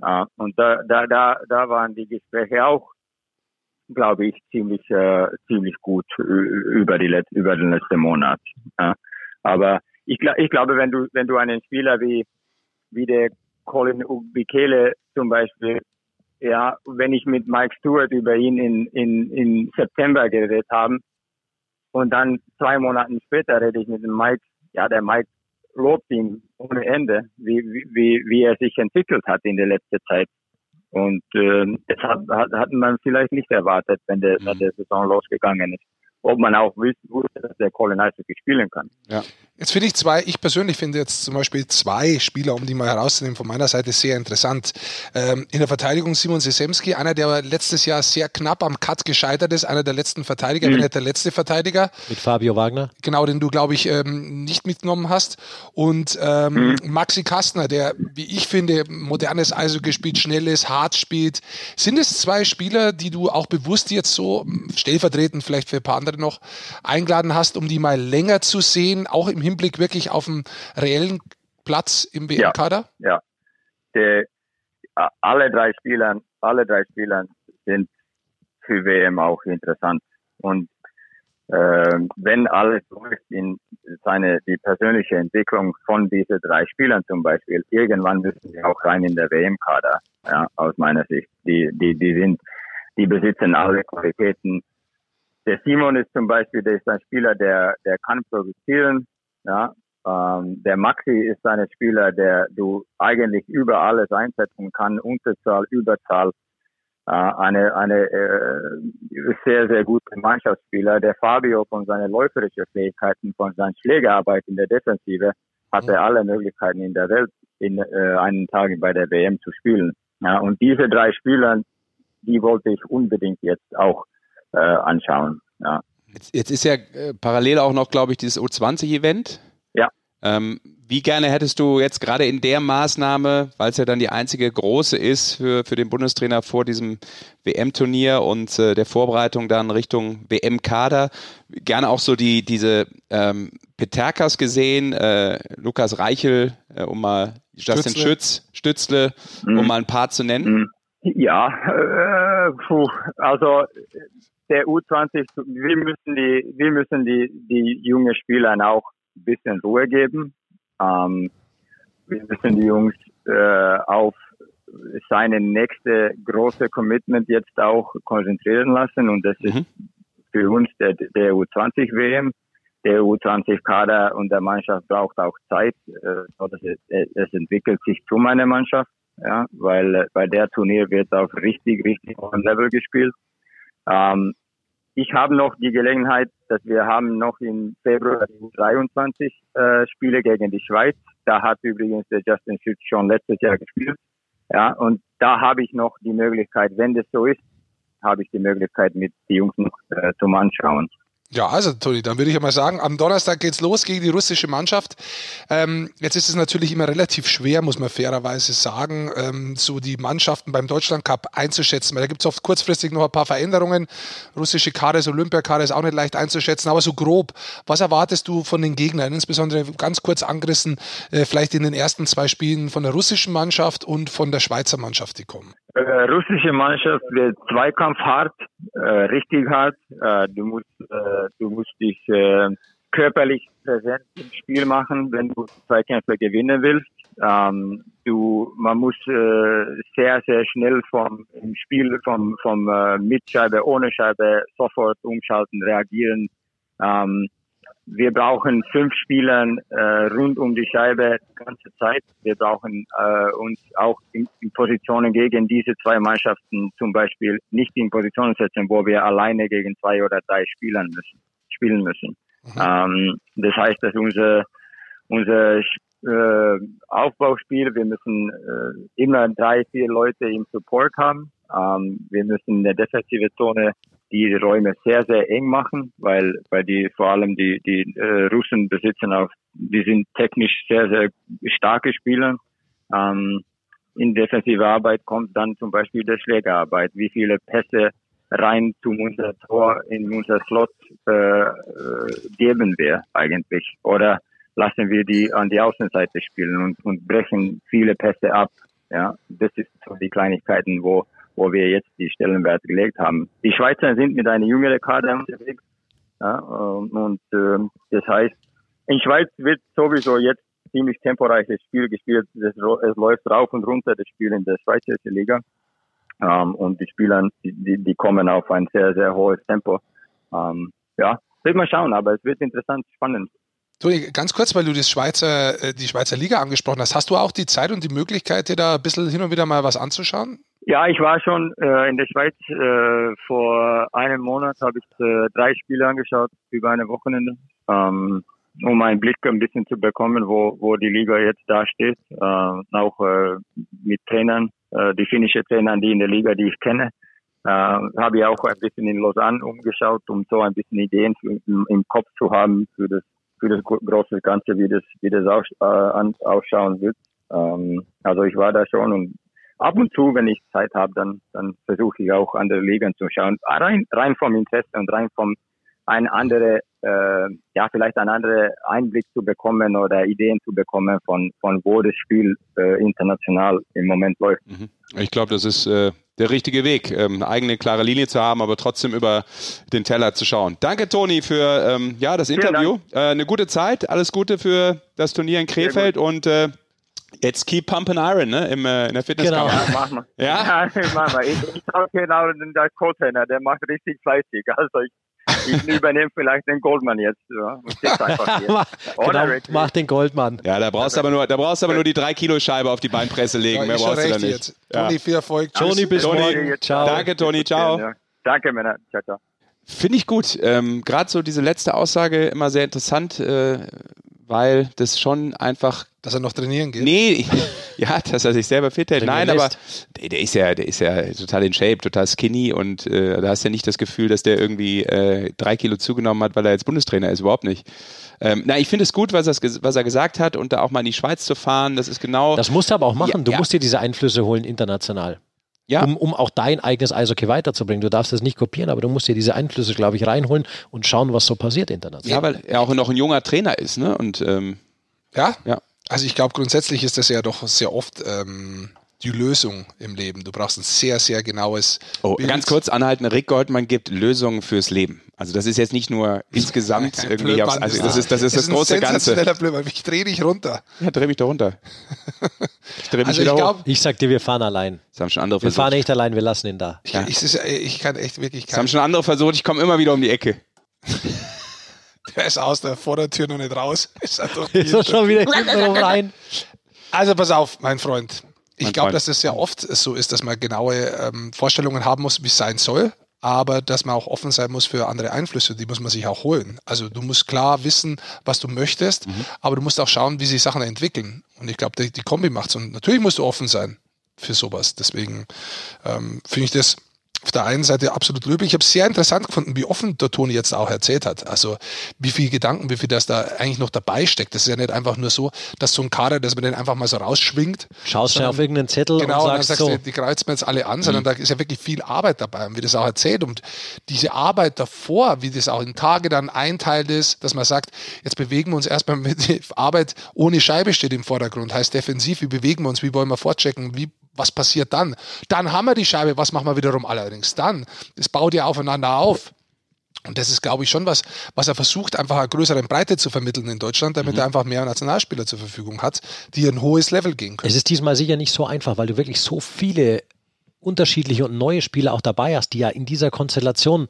Ja, und da, da, da, da waren die Gespräche auch, glaube ich, ziemlich, äh, ziemlich gut über die Let über den letzten Monat. Ja. Aber ich, ich glaube, wenn du, wenn du einen Spieler wie, wie der Colin Ubikele zum Beispiel, ja, wenn ich mit Mike Stewart über ihn in, in, in September geredet haben und dann zwei Monaten später rede ich mit dem Mike, ja, der Mike lobt ihn ohne Ende, wie, wie, wie er sich entwickelt hat in der letzten Zeit. Und äh, das hat, hat, hat man vielleicht nicht erwartet, wenn der, wenn der Saison losgegangen ist ob man auch wusste, dass der Colin Eishockey spielen kann.
Ja. Jetzt finde ich zwei, ich persönlich finde jetzt zum Beispiel zwei Spieler, um die mal herauszunehmen, von meiner Seite sehr interessant. Ähm, in der Verteidigung Simon Sesemski, einer, der letztes Jahr sehr knapp am Cut gescheitert ist, einer der letzten Verteidiger, mhm. wenn nicht der letzte Verteidiger.
Mit Fabio Wagner.
Genau, den du, glaube ich, ähm, nicht mitgenommen hast. Und ähm, mhm. Maxi Kastner, der, wie ich finde, modernes Eishockey spielt, schnell ist, hart spielt. Sind es zwei Spieler, die du auch bewusst jetzt so stellvertretend vielleicht für ein paar andere gerade noch eingeladen hast, um die mal länger zu sehen, auch im Hinblick wirklich auf einen reellen Platz im WM-Kader?
Ja, ja. Die, alle drei Spieler, alle drei Spieler sind für WM auch interessant. Und äh, wenn alles läuft in seine die persönliche Entwicklung von diesen drei Spielern zum Beispiel, irgendwann müssen sie auch rein in der WM-Kader, ja, aus meiner Sicht. Die, die, die sind, die besitzen alle Qualitäten, der Simon ist zum Beispiel, der ist ein Spieler, der, der kann produzieren, ja. Ähm, der Maxi ist ein Spieler, der du eigentlich über alles einsetzen kann, Unterzahl, Überzahl, äh, eine, eine äh, sehr, sehr gute Mannschaftsspieler. Der Fabio von seinen läuferischen Fähigkeiten, von seiner Schlägerarbeit in der Defensive, hatte mhm. alle Möglichkeiten in der Welt, in äh, einen Tag bei der WM zu spielen. Ja, und diese drei Spieler, die wollte ich unbedingt jetzt auch äh, anschauen. Ja.
Jetzt, jetzt ist ja äh, parallel auch noch, glaube ich, dieses U20-Event.
Ja.
Ähm, wie gerne hättest du jetzt gerade in der Maßnahme, weil es ja dann die einzige große ist für, für den Bundestrainer vor diesem WM-Turnier und äh, der Vorbereitung dann Richtung WM-Kader, gerne auch so die diese ähm, Peterkas gesehen, äh, Lukas Reichel, äh, um mal Justin Stützle. Schütz, Stützle, mhm. um mal ein paar zu nennen. Mhm.
Ja, äh, puh, also der U20, wir müssen die, wir müssen die, die jungen Spielern auch ein bisschen Ruhe geben. Ähm, wir müssen die Jungs äh, auf seine nächste große Commitment jetzt auch konzentrieren lassen und das ist mhm. für uns der, der U20 WM. Der U20-Kader und der Mannschaft braucht auch Zeit. Äh, es, es entwickelt sich zu meiner Mannschaft, ja, weil bei der Turnier wird auf richtig, richtig hohem Level gespielt. Ähm, ich habe noch die Gelegenheit, dass wir haben noch im Februar 23 äh, Spiele gegen die Schweiz. Da hat übrigens der Justin Schütz schon letztes Jahr gespielt. Ja, und da habe ich noch die Möglichkeit, wenn das so ist, habe ich die Möglichkeit, mit den Jungs noch äh, zum Anschauen.
Ja, also Toni, dann würde ich mal sagen, am Donnerstag geht's los gegen die russische Mannschaft. Ähm, jetzt ist es natürlich immer relativ schwer, muss man fairerweise sagen, ähm, so die Mannschaften beim Deutschland Cup einzuschätzen, weil da gibt's oft kurzfristig noch ein paar Veränderungen. Russische Olympiakader ist auch nicht leicht einzuschätzen, aber so grob, was erwartest du von den Gegnern? Insbesondere ganz kurz angerissen, äh, vielleicht in den ersten zwei Spielen von der russischen Mannschaft und von der Schweizer Mannschaft, die kommen.
Äh, russische Mannschaft wird Zweikampf hart, äh, richtig hart. Äh, du musst, äh, du musst dich äh, körperlich präsent im Spiel machen, wenn du Zweikämpfe gewinnen willst. Ähm, du, man muss äh, sehr, sehr schnell vom im Spiel vom vom äh, Mitscheibe, ohne Scheibe sofort umschalten, reagieren. Ähm, wir brauchen fünf Spieler äh, rund um die Scheibe die ganze Zeit. Wir brauchen äh, uns auch in, in, Positionen gegen diese zwei Mannschaften zum Beispiel nicht in Positionen setzen, wo wir alleine gegen zwei oder drei spielen müssen. Spielen müssen. Mhm. Ähm, das heißt, dass unser unser äh, Aufbauspiel, wir müssen äh, immer drei, vier Leute im Support haben. Ähm, wir müssen eine defensive Zone die Räume sehr, sehr eng machen, weil, weil die vor allem die, die äh, Russen besitzen auch, die sind technisch sehr, sehr starke Spieler. Ähm, in defensive Arbeit kommt dann zum Beispiel der Schlägerarbeit. Wie viele Pässe rein zu unser Tor in unser Slot äh, äh, geben wir eigentlich? Oder lassen wir die an die Außenseite spielen und, und brechen viele Pässe ab? Ja, das ist so die Kleinigkeiten, wo wo wir jetzt die Stellenwerte gelegt haben. Die Schweizer sind mit einer jüngeren Kader unterwegs. Ja, ähm, und äh, das heißt, in Schweiz wird sowieso jetzt ziemlich temporeiches Spiel gespielt. Es, es läuft rauf und runter das Spiel in der Schweizer Liga. Ähm, und die Spieler, die, die kommen auf ein sehr, sehr hohes Tempo. Ähm, ja, wird mal schauen, aber es wird interessant, spannend.
Toni, ganz kurz, weil du das Schweizer, äh, die Schweizer Liga angesprochen hast. Hast du auch die Zeit und die Möglichkeit, dir da ein bisschen hin und wieder mal was anzuschauen?
Ja, ich war schon äh, in der Schweiz. Äh, vor einem Monat habe ich äh, drei Spiele angeschaut über eine Wochenende, ähm, um einen Blick ein bisschen zu bekommen, wo, wo die Liga jetzt da steht. Äh, auch äh, mit Trainern, äh, die finnische Trainer, die in der Liga, die ich kenne. Äh, habe ich auch ein bisschen in Lausanne umgeschaut, um so ein bisschen Ideen für, im, im Kopf zu haben für das für das große Ganze, wie das wie das aus, äh, ausschauen wird. Ähm, also ich war da schon und ab und zu, wenn ich Zeit habe, dann, dann versuche ich auch andere Ligen zu schauen. Rein, rein vom Interesse und rein vom ein andere, äh, ja, vielleicht ein anderer Einblick zu bekommen oder Ideen zu bekommen von, von wo das Spiel äh, international im Moment läuft. Mhm.
Ich glaube, das ist äh, der richtige Weg, ähm, eine eigene klare Linie zu haben, aber trotzdem über den Teller zu schauen. Danke, Toni, für ähm, ja, das Interview. Äh, eine gute Zeit, alles Gute für das Turnier in Krefeld und äh, Jetzt keep pumping iron, ne? Im, äh, in der Fitnesskammer.
Genau. Ja, mach mal. Ja? ja mach mal. Ich, ich habe genau den Co-Trainer, der macht richtig fleißig. Also ich, ich übernehme vielleicht den Goldman jetzt. Ja.
mach, genau, mach den Goldman.
Ja, da brauchst du aber nur, da brauchst aber nur die 3 Kilo Scheibe auf die Beinpresse legen. Ja, Mehr brauchst du da nicht. Jetzt.
Ja. Toni, viel Erfolg.
Toni, bis morgen.
Ciao. Danke, Toni. Ciao.
Danke, Männer. Ciao, ciao.
Finde ich gut. Ähm, Gerade so diese letzte Aussage immer sehr interessant. Äh, weil das schon einfach.
Dass er noch trainieren geht?
Nee, ja, dass er sich selber fit hält. Nein, aber der, der, ist ja, der ist ja total in Shape, total skinny und äh, da hast du ja nicht das Gefühl, dass der irgendwie äh, drei Kilo zugenommen hat, weil er jetzt Bundestrainer ist, überhaupt nicht. Ähm, na, ich finde es gut, was er, was er gesagt hat und da auch mal in die Schweiz zu fahren, das ist genau.
Das musst du aber auch machen. Ja, du ja. musst dir diese Einflüsse holen international. Ja. Um, um auch dein eigenes Eishockey weiterzubringen. Du darfst es nicht kopieren, aber du musst dir diese Einflüsse, glaube ich, reinholen und schauen, was so passiert international.
Ja, weil er auch noch ein junger Trainer ist, ne? Und ähm,
ja? ja. Also ich glaube, grundsätzlich ist das ja doch sehr oft ähm, die Lösung im Leben. Du brauchst ein sehr, sehr genaues.
Oh, Bild. ganz kurz anhalten. Rick Goldmann gibt Lösungen fürs Leben. Also das ist jetzt nicht nur insgesamt irgendwie aufs, also das ist das ist das, das große Ganze.
Blödmann. Ich drehe dich runter.
Ja, dreh mich doch runter.
Ich drehe mich also wieder ich glaub, hoch. Ich sag dir, wir fahren allein.
Das haben schon andere
wir fahren nicht allein, wir lassen ihn da.
Ich, ja. ich, ich kann echt wirklich.
Das haben schon andere versucht. Ich komme immer wieder um die Ecke.
der ist aus der Vordertür noch nicht raus.
Ist er, ist er schon wieder hinten rein.
Also pass auf, mein Freund. Ich glaube, dass das ja oft so ist, dass man genaue ähm, Vorstellungen haben muss, wie es sein soll aber dass man auch offen sein muss für andere Einflüsse, die muss man sich auch holen. Also du musst klar wissen, was du möchtest, mhm. aber du musst auch schauen, wie sich Sachen entwickeln. Und ich glaube, die, die Kombi macht's. Und natürlich musst du offen sein für sowas. Deswegen ähm, finde ich das auf der einen Seite absolut löblich. Ich habe es sehr interessant gefunden, wie offen der Toni jetzt auch erzählt hat. Also wie viel Gedanken, wie viel das da eigentlich noch dabei steckt. Das ist ja nicht einfach nur so, dass so ein Kader, dass man den einfach mal so rausschwingt.
Schaust du auf irgendeinen Zettel
genau,
und
sagst, und dann sagst
so.
du, die kreuzen wir jetzt alle an, sondern mhm. da ist ja wirklich viel Arbeit dabei. Und wie das auch erzählt und diese Arbeit davor, wie das auch in Tage dann einteilt ist, dass man sagt, jetzt bewegen wir uns erstmal mit der Arbeit ohne Scheibe steht im Vordergrund. Heißt defensiv, wie bewegen wir uns, wie wollen wir vorchecken, wie was passiert dann? Dann haben wir die Scheibe, was machen wir wiederum allerdings dann? Es baut ja aufeinander auf. Und das ist, glaube ich, schon was, was er versucht, einfach eine größere Breite zu vermitteln in Deutschland, damit mhm. er einfach mehr Nationalspieler zur Verfügung hat, die ein hohes Level gehen können.
Es ist diesmal sicher nicht so einfach, weil du wirklich so viele unterschiedliche und neue Spieler auch dabei hast, die ja in dieser Konstellation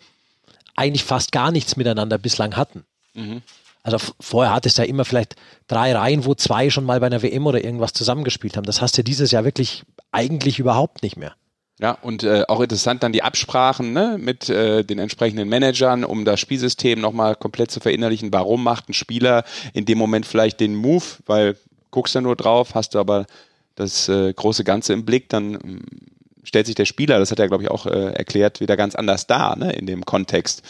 eigentlich fast gar nichts miteinander bislang hatten. Mhm. Also vorher hattest du ja immer vielleicht drei Reihen, wo zwei schon mal bei einer WM oder irgendwas zusammengespielt haben. Das hast du dieses Jahr wirklich eigentlich überhaupt nicht mehr.
Ja, und äh, auch interessant dann die Absprachen ne, mit äh, den entsprechenden Managern, um das Spielsystem nochmal komplett zu verinnerlichen. Warum macht ein Spieler in dem Moment vielleicht den Move? Weil guckst du nur drauf, hast du aber das äh, große Ganze im Blick, dann ähm, stellt sich der Spieler, das hat er glaube ich auch äh, erklärt, wieder ganz anders dar ne, in dem Kontext.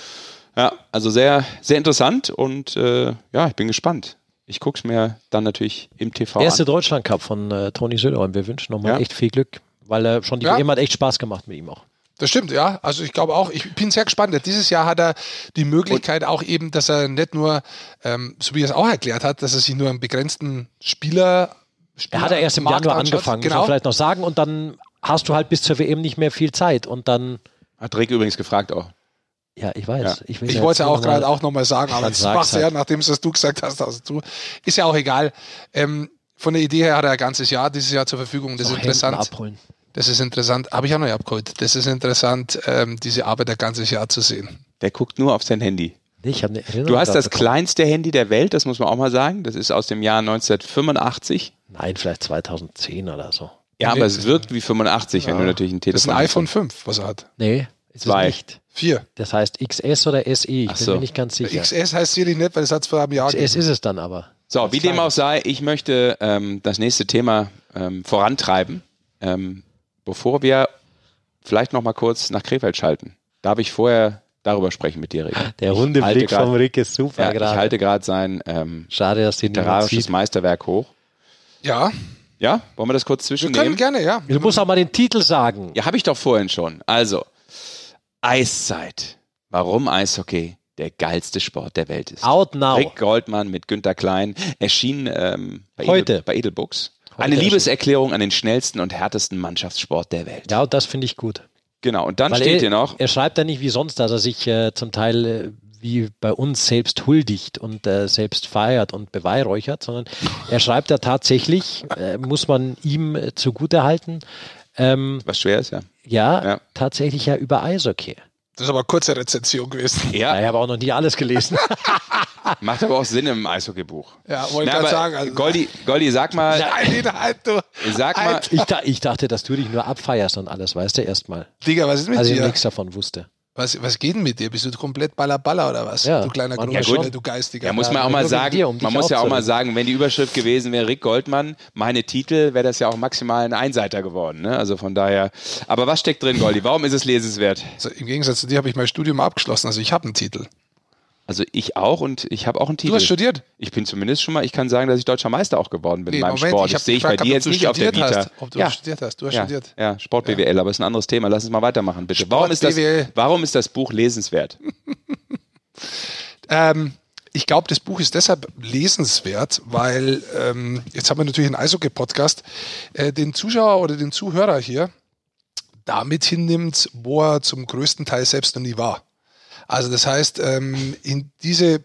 Ja, also sehr, sehr interessant und äh, ja, ich bin gespannt. Ich gucke es mir dann natürlich im TV
Erste an. Deutschland Cup von äh, Toni Söder und wir wünschen nochmal ja. echt viel Glück, weil er schon die ja. WM hat echt Spaß gemacht mit ihm auch.
Das stimmt, ja. Also ich glaube auch, ich bin sehr gespannt. Dieses Jahr hat er die Möglichkeit auch eben, dass er nicht nur, ähm, so wie er es auch erklärt hat, dass er sich nur einen begrenzten Spieler.
Spieler er hat er erst im Januar angefangen, genau. muss man vielleicht noch sagen. Und dann hast du halt bis zur WM nicht mehr viel Zeit. Und dann.
Hat Rick übrigens gefragt auch.
Ja, ich weiß.
Ja. Ich, ich wollte es ja auch gerade auch nochmal sagen, aber das machst du ja, nachdem es du gesagt hast, also du, ist ja auch egal. Ähm, von der Idee her hat er ein ganzes Jahr dieses Jahr zur Verfügung. Das ist interessant. Abholen. Das ist interessant. Habe ich auch noch nicht abgeholt. Das ist interessant, ähm, diese Arbeit ein ganzes Jahr zu sehen.
Der guckt nur auf sein Handy.
Ich eine
du hast das kleinste Handy der Welt, das muss man auch mal sagen. Das ist aus dem Jahr 1985.
Nein, vielleicht 2010 oder so.
Ja, nee, aber es wirkt wie 85, ja. wenn du natürlich ein Telefon
hast. Das ist ein iPhone 5, was er hat.
Nee,
ist Zwei. nicht.
Vier.
Das heißt XS oder SE, ich Ach bin so. mir nicht ganz sicher.
XS heißt sicherlich nicht, weil es hat vor einem Jahr
XS ist es dann aber.
So, wie dem auch sei, ich möchte ähm, das nächste Thema ähm, vorantreiben, ähm, bevor wir vielleicht noch mal kurz nach Krefeld schalten. Darf ich vorher darüber sprechen mit dir, Rick?
Der Hundeblick vom Rick ist super
ja, gerade. Ich halte gerade sein ähm,
Schade, dass
literarisches Meisterwerk hoch.
Ja.
Ja, wollen wir das kurz zwischennehmen?
Wir können gerne, ja.
Du musst auch mal den Titel sagen.
Ja, habe ich doch vorhin schon. Also, Eiszeit. Warum Eishockey der geilste Sport der Welt ist.
Out now.
Rick Goldmann mit Günter Klein erschien ähm, bei,
Heute.
Edel, bei Edelbooks. Eine Liebeserklärung an den schnellsten und härtesten Mannschaftssport der Welt.
Ja, und das finde ich gut.
Genau, und dann Weil steht
er,
hier noch.
Er schreibt ja nicht wie sonst, dass er sich äh, zum Teil äh, wie bei uns selbst huldigt und äh, selbst feiert und beweihräuchert, sondern er schreibt ja tatsächlich, äh, muss man ihm äh, zugute halten.
Ähm, Was schwer ist, ja.
Ja, ja, tatsächlich ja über Eishockey.
Das ist aber eine kurze Rezension gewesen.
Ja, ich habe auch noch nie alles gelesen.
Macht aber auch Sinn im Eishockeybuch.
Ja, wollte ich gerade sagen. Also
Goldi, Goldi, sag mal.
Nein, halt, du.
Sag mal.
Ich, ich, dachte, dass du dich nur abfeierst und alles, weißt du, erstmal.
Digga, was ist mit
also
dir?
Also ich nichts davon wusste.
Was, was geht denn mit dir? Bist du komplett Baller Baller oder was?
Ja.
Du kleiner
ja,
Grundschüler, du Geistiger.
Ja, muss man auch mal sagen, dir, um man muss ja auch mal sagen, wenn die Überschrift gewesen wäre, Rick Goldmann, meine Titel, wäre das ja auch maximal ein Einseiter geworden. Ne? Also von daher. Aber was steckt drin, Goldi? Warum ist es lesenswert?
Also Im Gegensatz zu dir habe ich mein Studium abgeschlossen, also ich habe einen Titel.
Also ich auch und ich habe auch einen Titel.
Du hast studiert?
Ich bin zumindest schon mal, ich kann sagen, dass ich deutscher Meister auch geworden bin nee, in meinem Moment, Sport. Ich das sehe ich bei dir jetzt nicht auf der Vita.
Hast, ob du ja. studiert hast. Du hast
ja.
studiert.
Ja, Sport BWL, aber ist ein anderes Thema. Lass uns mal weitermachen, bitte. warum ist, das, warum ist das Buch lesenswert?
ähm, ich glaube, das Buch ist deshalb lesenswert, weil ähm, jetzt haben wir natürlich einen Eishockey-Podcast, äh, den Zuschauer oder den Zuhörer hier damit hinnimmt, wo er zum größten Teil selbst noch nie war. Also das heißt, ähm, in diese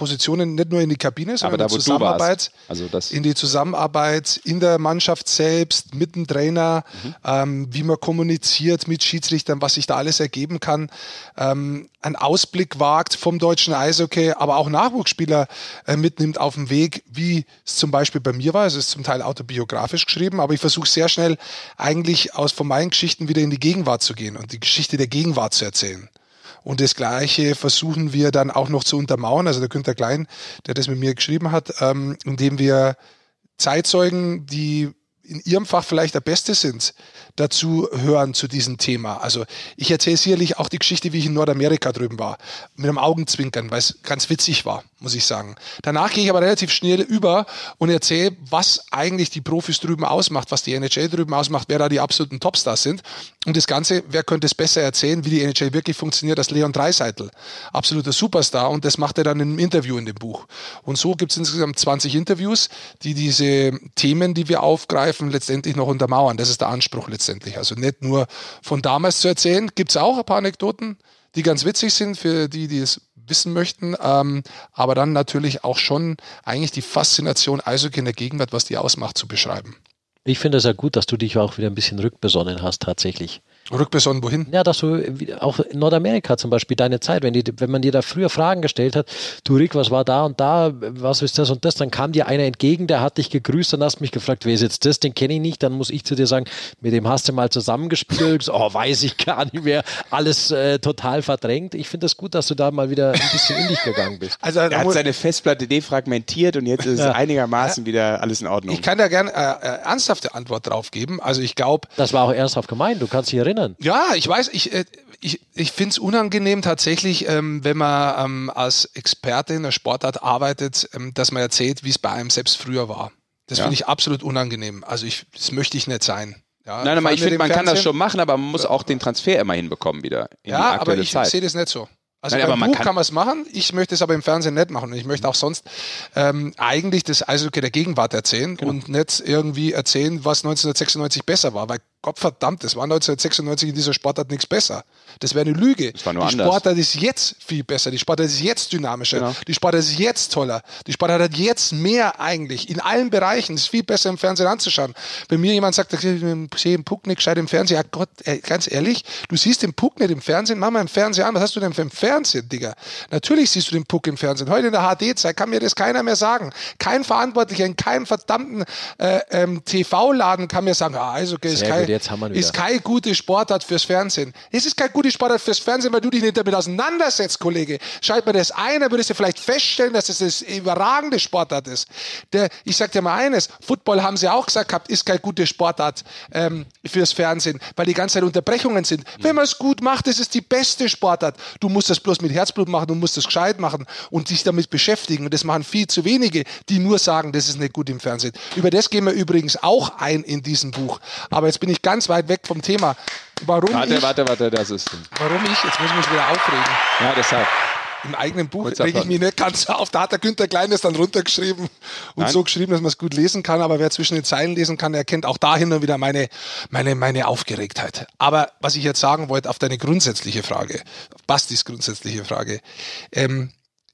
Positionen nicht nur in die Kabine, sondern
Aber da,
in die Zusammenarbeit,
also das
in die Zusammenarbeit in der Mannschaft selbst, mit dem Trainer, mhm. ähm, wie man kommuniziert mit Schiedsrichtern, was sich da alles ergeben kann, ähm, einen Ausblick wagt vom deutschen Eishockey, aber auch Nachwuchsspieler äh, mitnimmt auf dem Weg, wie es zum Beispiel bei mir war. Es ist zum Teil autobiografisch geschrieben, aber ich versuche sehr schnell eigentlich aus von meinen Geschichten wieder in die Gegenwart zu gehen und die Geschichte der Gegenwart zu erzählen. Und das Gleiche versuchen wir dann auch noch zu untermauern. Also der Günther Klein, der das mit mir geschrieben hat, ähm, indem wir Zeitzeugen, die in ihrem Fach vielleicht der Beste sind, dazu hören zu diesem Thema. Also ich erzähle sicherlich auch die Geschichte, wie ich in Nordamerika drüben war, mit einem Augenzwinkern, weil es ganz witzig war, muss ich sagen. Danach gehe ich aber relativ schnell über und erzähle, was eigentlich die Profis drüben ausmacht, was die NHL drüben ausmacht, wer da die absoluten Topstars sind. Und das Ganze, wer könnte es besser erzählen, wie die NHL wirklich funktioniert, als Leon Dreiseitel. Absoluter Superstar und das macht er dann einem Interview in dem Buch. Und so gibt es insgesamt 20 Interviews, die diese Themen, die wir aufgreifen, letztendlich noch untermauern. Das ist der Anspruch letztendlich. Also nicht nur von damals zu erzählen, gibt es auch ein paar Anekdoten, die ganz witzig sind für die, die es wissen möchten, ähm, aber dann natürlich auch schon eigentlich die Faszination Eishockey in der Gegenwart, was die ausmacht, zu beschreiben.
Ich finde es ja gut, dass du dich auch wieder ein bisschen rückbesonnen hast, tatsächlich.
Rückbesonnen wohin?
Ja, dass du auch in Nordamerika zum Beispiel deine Zeit, wenn, die, wenn man dir da früher Fragen gestellt hat, du Rick, was war da und da, was ist das und das, dann kam dir einer entgegen, der hat dich gegrüßt und hast mich gefragt, wer ist jetzt das, den kenne ich nicht, dann muss ich zu dir sagen, mit dem hast du mal zusammengespielt, oh, weiß ich gar nicht mehr, alles äh, total verdrängt. Ich finde es das gut, dass du da mal wieder ein bisschen in dich gegangen bist.
Also, er hat seine Festplatte defragmentiert und jetzt ist ja. einigermaßen wieder alles in Ordnung.
Ich kann da gerne äh, äh, ernsthafte Antwort drauf geben. Also ich glaube...
Das war auch ernsthaft gemeint, du kannst dich erinnern erinnern.
Ja, ich weiß, ich, äh, ich, ich finde es unangenehm tatsächlich, ähm, wenn man ähm, als Experte in der Sportart arbeitet, ähm, dass man erzählt, wie es bei einem selbst früher war. Das ja. finde ich absolut unangenehm. Also ich, das möchte ich nicht sein.
Ja, Nein, aber ich finde, man Fernsehen. kann das schon machen, aber man muss auch den Transfer immer hinbekommen wieder.
ja, aber ich sehe das nicht so. Also Nein, beim Buch kann, kann man es machen, ich möchte es aber im Fernsehen nicht machen. Und ich möchte auch sonst ähm, eigentlich das Eishockey der Gegenwart erzählen genau. und nicht irgendwie erzählen, was 1996 besser war, weil Gottverdammt, es war 1996 in dieser Sportart nichts besser. Das wäre eine Lüge.
Das war nur
die
anders.
Sportart ist jetzt viel besser. Die Sportart ist jetzt dynamischer. Genau. Die Sportart ist jetzt toller. Die Sportart hat jetzt mehr eigentlich. In allen Bereichen. Es ist viel besser im Fernsehen anzuschauen. Wenn mir jemand sagt, ich sehe den Puck nicht gescheit im Fernsehen. Ja Gott, ganz ehrlich, du siehst den Puck nicht im Fernsehen. Mach mal im Fernsehen an. Was hast du denn für ein Fernsehen, Digga? Natürlich siehst du den Puck im Fernsehen. Heute in der HD-Zeit kann mir das keiner mehr sagen. Kein Verantwortlicher in keinem verdammten äh, ähm, TV-Laden kann mir sagen, ah, also okay, ist kein
jetzt haben wir
ist keine gute Sportart fürs Fernsehen. Es ist keine gute Sportart fürs Fernsehen, weil du dich nicht damit auseinandersetzt, Kollege. Schalt mir das ein, dann würdest du vielleicht feststellen, dass es eine überragende Sportart ist. Der, ich sag dir mal eines, Football haben sie auch gesagt gehabt, ist keine gute Sportart ähm, fürs Fernsehen, weil die ganze Zeit Unterbrechungen sind. Mhm. Wenn man es gut macht, ist es die beste Sportart. Du musst das bloß mit Herzblut machen, du musst das gescheit machen und dich damit beschäftigen. Und das machen viel zu wenige, die nur sagen, das ist nicht gut im Fernsehen. Über das gehen wir übrigens auch ein in diesem Buch. Aber jetzt bin ich ganz weit weg vom Thema. Warum
warte,
ich,
warte, warte, das ist.
Warum ich? Jetzt muss ich mich wieder aufregen.
Ja, deshalb.
Im eigenen Buch rege ich mich nicht ganz auf. Da hat der Günther Klein das dann runtergeschrieben und Nein. so geschrieben, dass man es gut lesen kann. Aber wer zwischen den Zeilen lesen kann, der kennt auch dahin und wieder meine, meine, meine Aufgeregtheit. Aber was ich jetzt sagen wollte auf deine grundsätzliche Frage, Bastis grundsätzliche Frage. Ähm,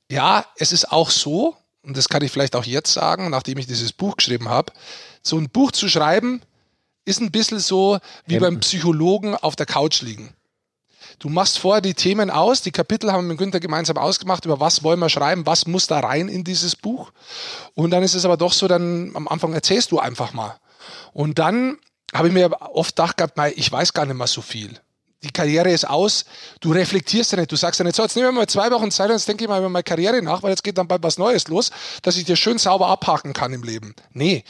ja, es ist auch so, und das kann ich vielleicht auch jetzt sagen, nachdem ich dieses Buch geschrieben habe, so ein Buch zu schreiben, ist ein bisschen so wie Hemden. beim Psychologen auf der Couch liegen. Du machst vorher die Themen aus, die Kapitel haben wir mit Günther gemeinsam ausgemacht, über was wollen wir schreiben, was muss da rein in dieses Buch. Und dann ist es aber doch so, dann am Anfang erzählst du einfach mal. Und dann habe ich mir oft gedacht gehabt, ich weiß gar nicht mehr so viel die Karriere ist aus, du reflektierst ja nicht, du sagst ja nicht so, jetzt nehmen wir mal zwei Wochen Zeit jetzt denke ich mal über meine Karriere nach, weil jetzt geht dann bald was Neues los, dass ich dir schön sauber abhaken kann im Leben. Nee,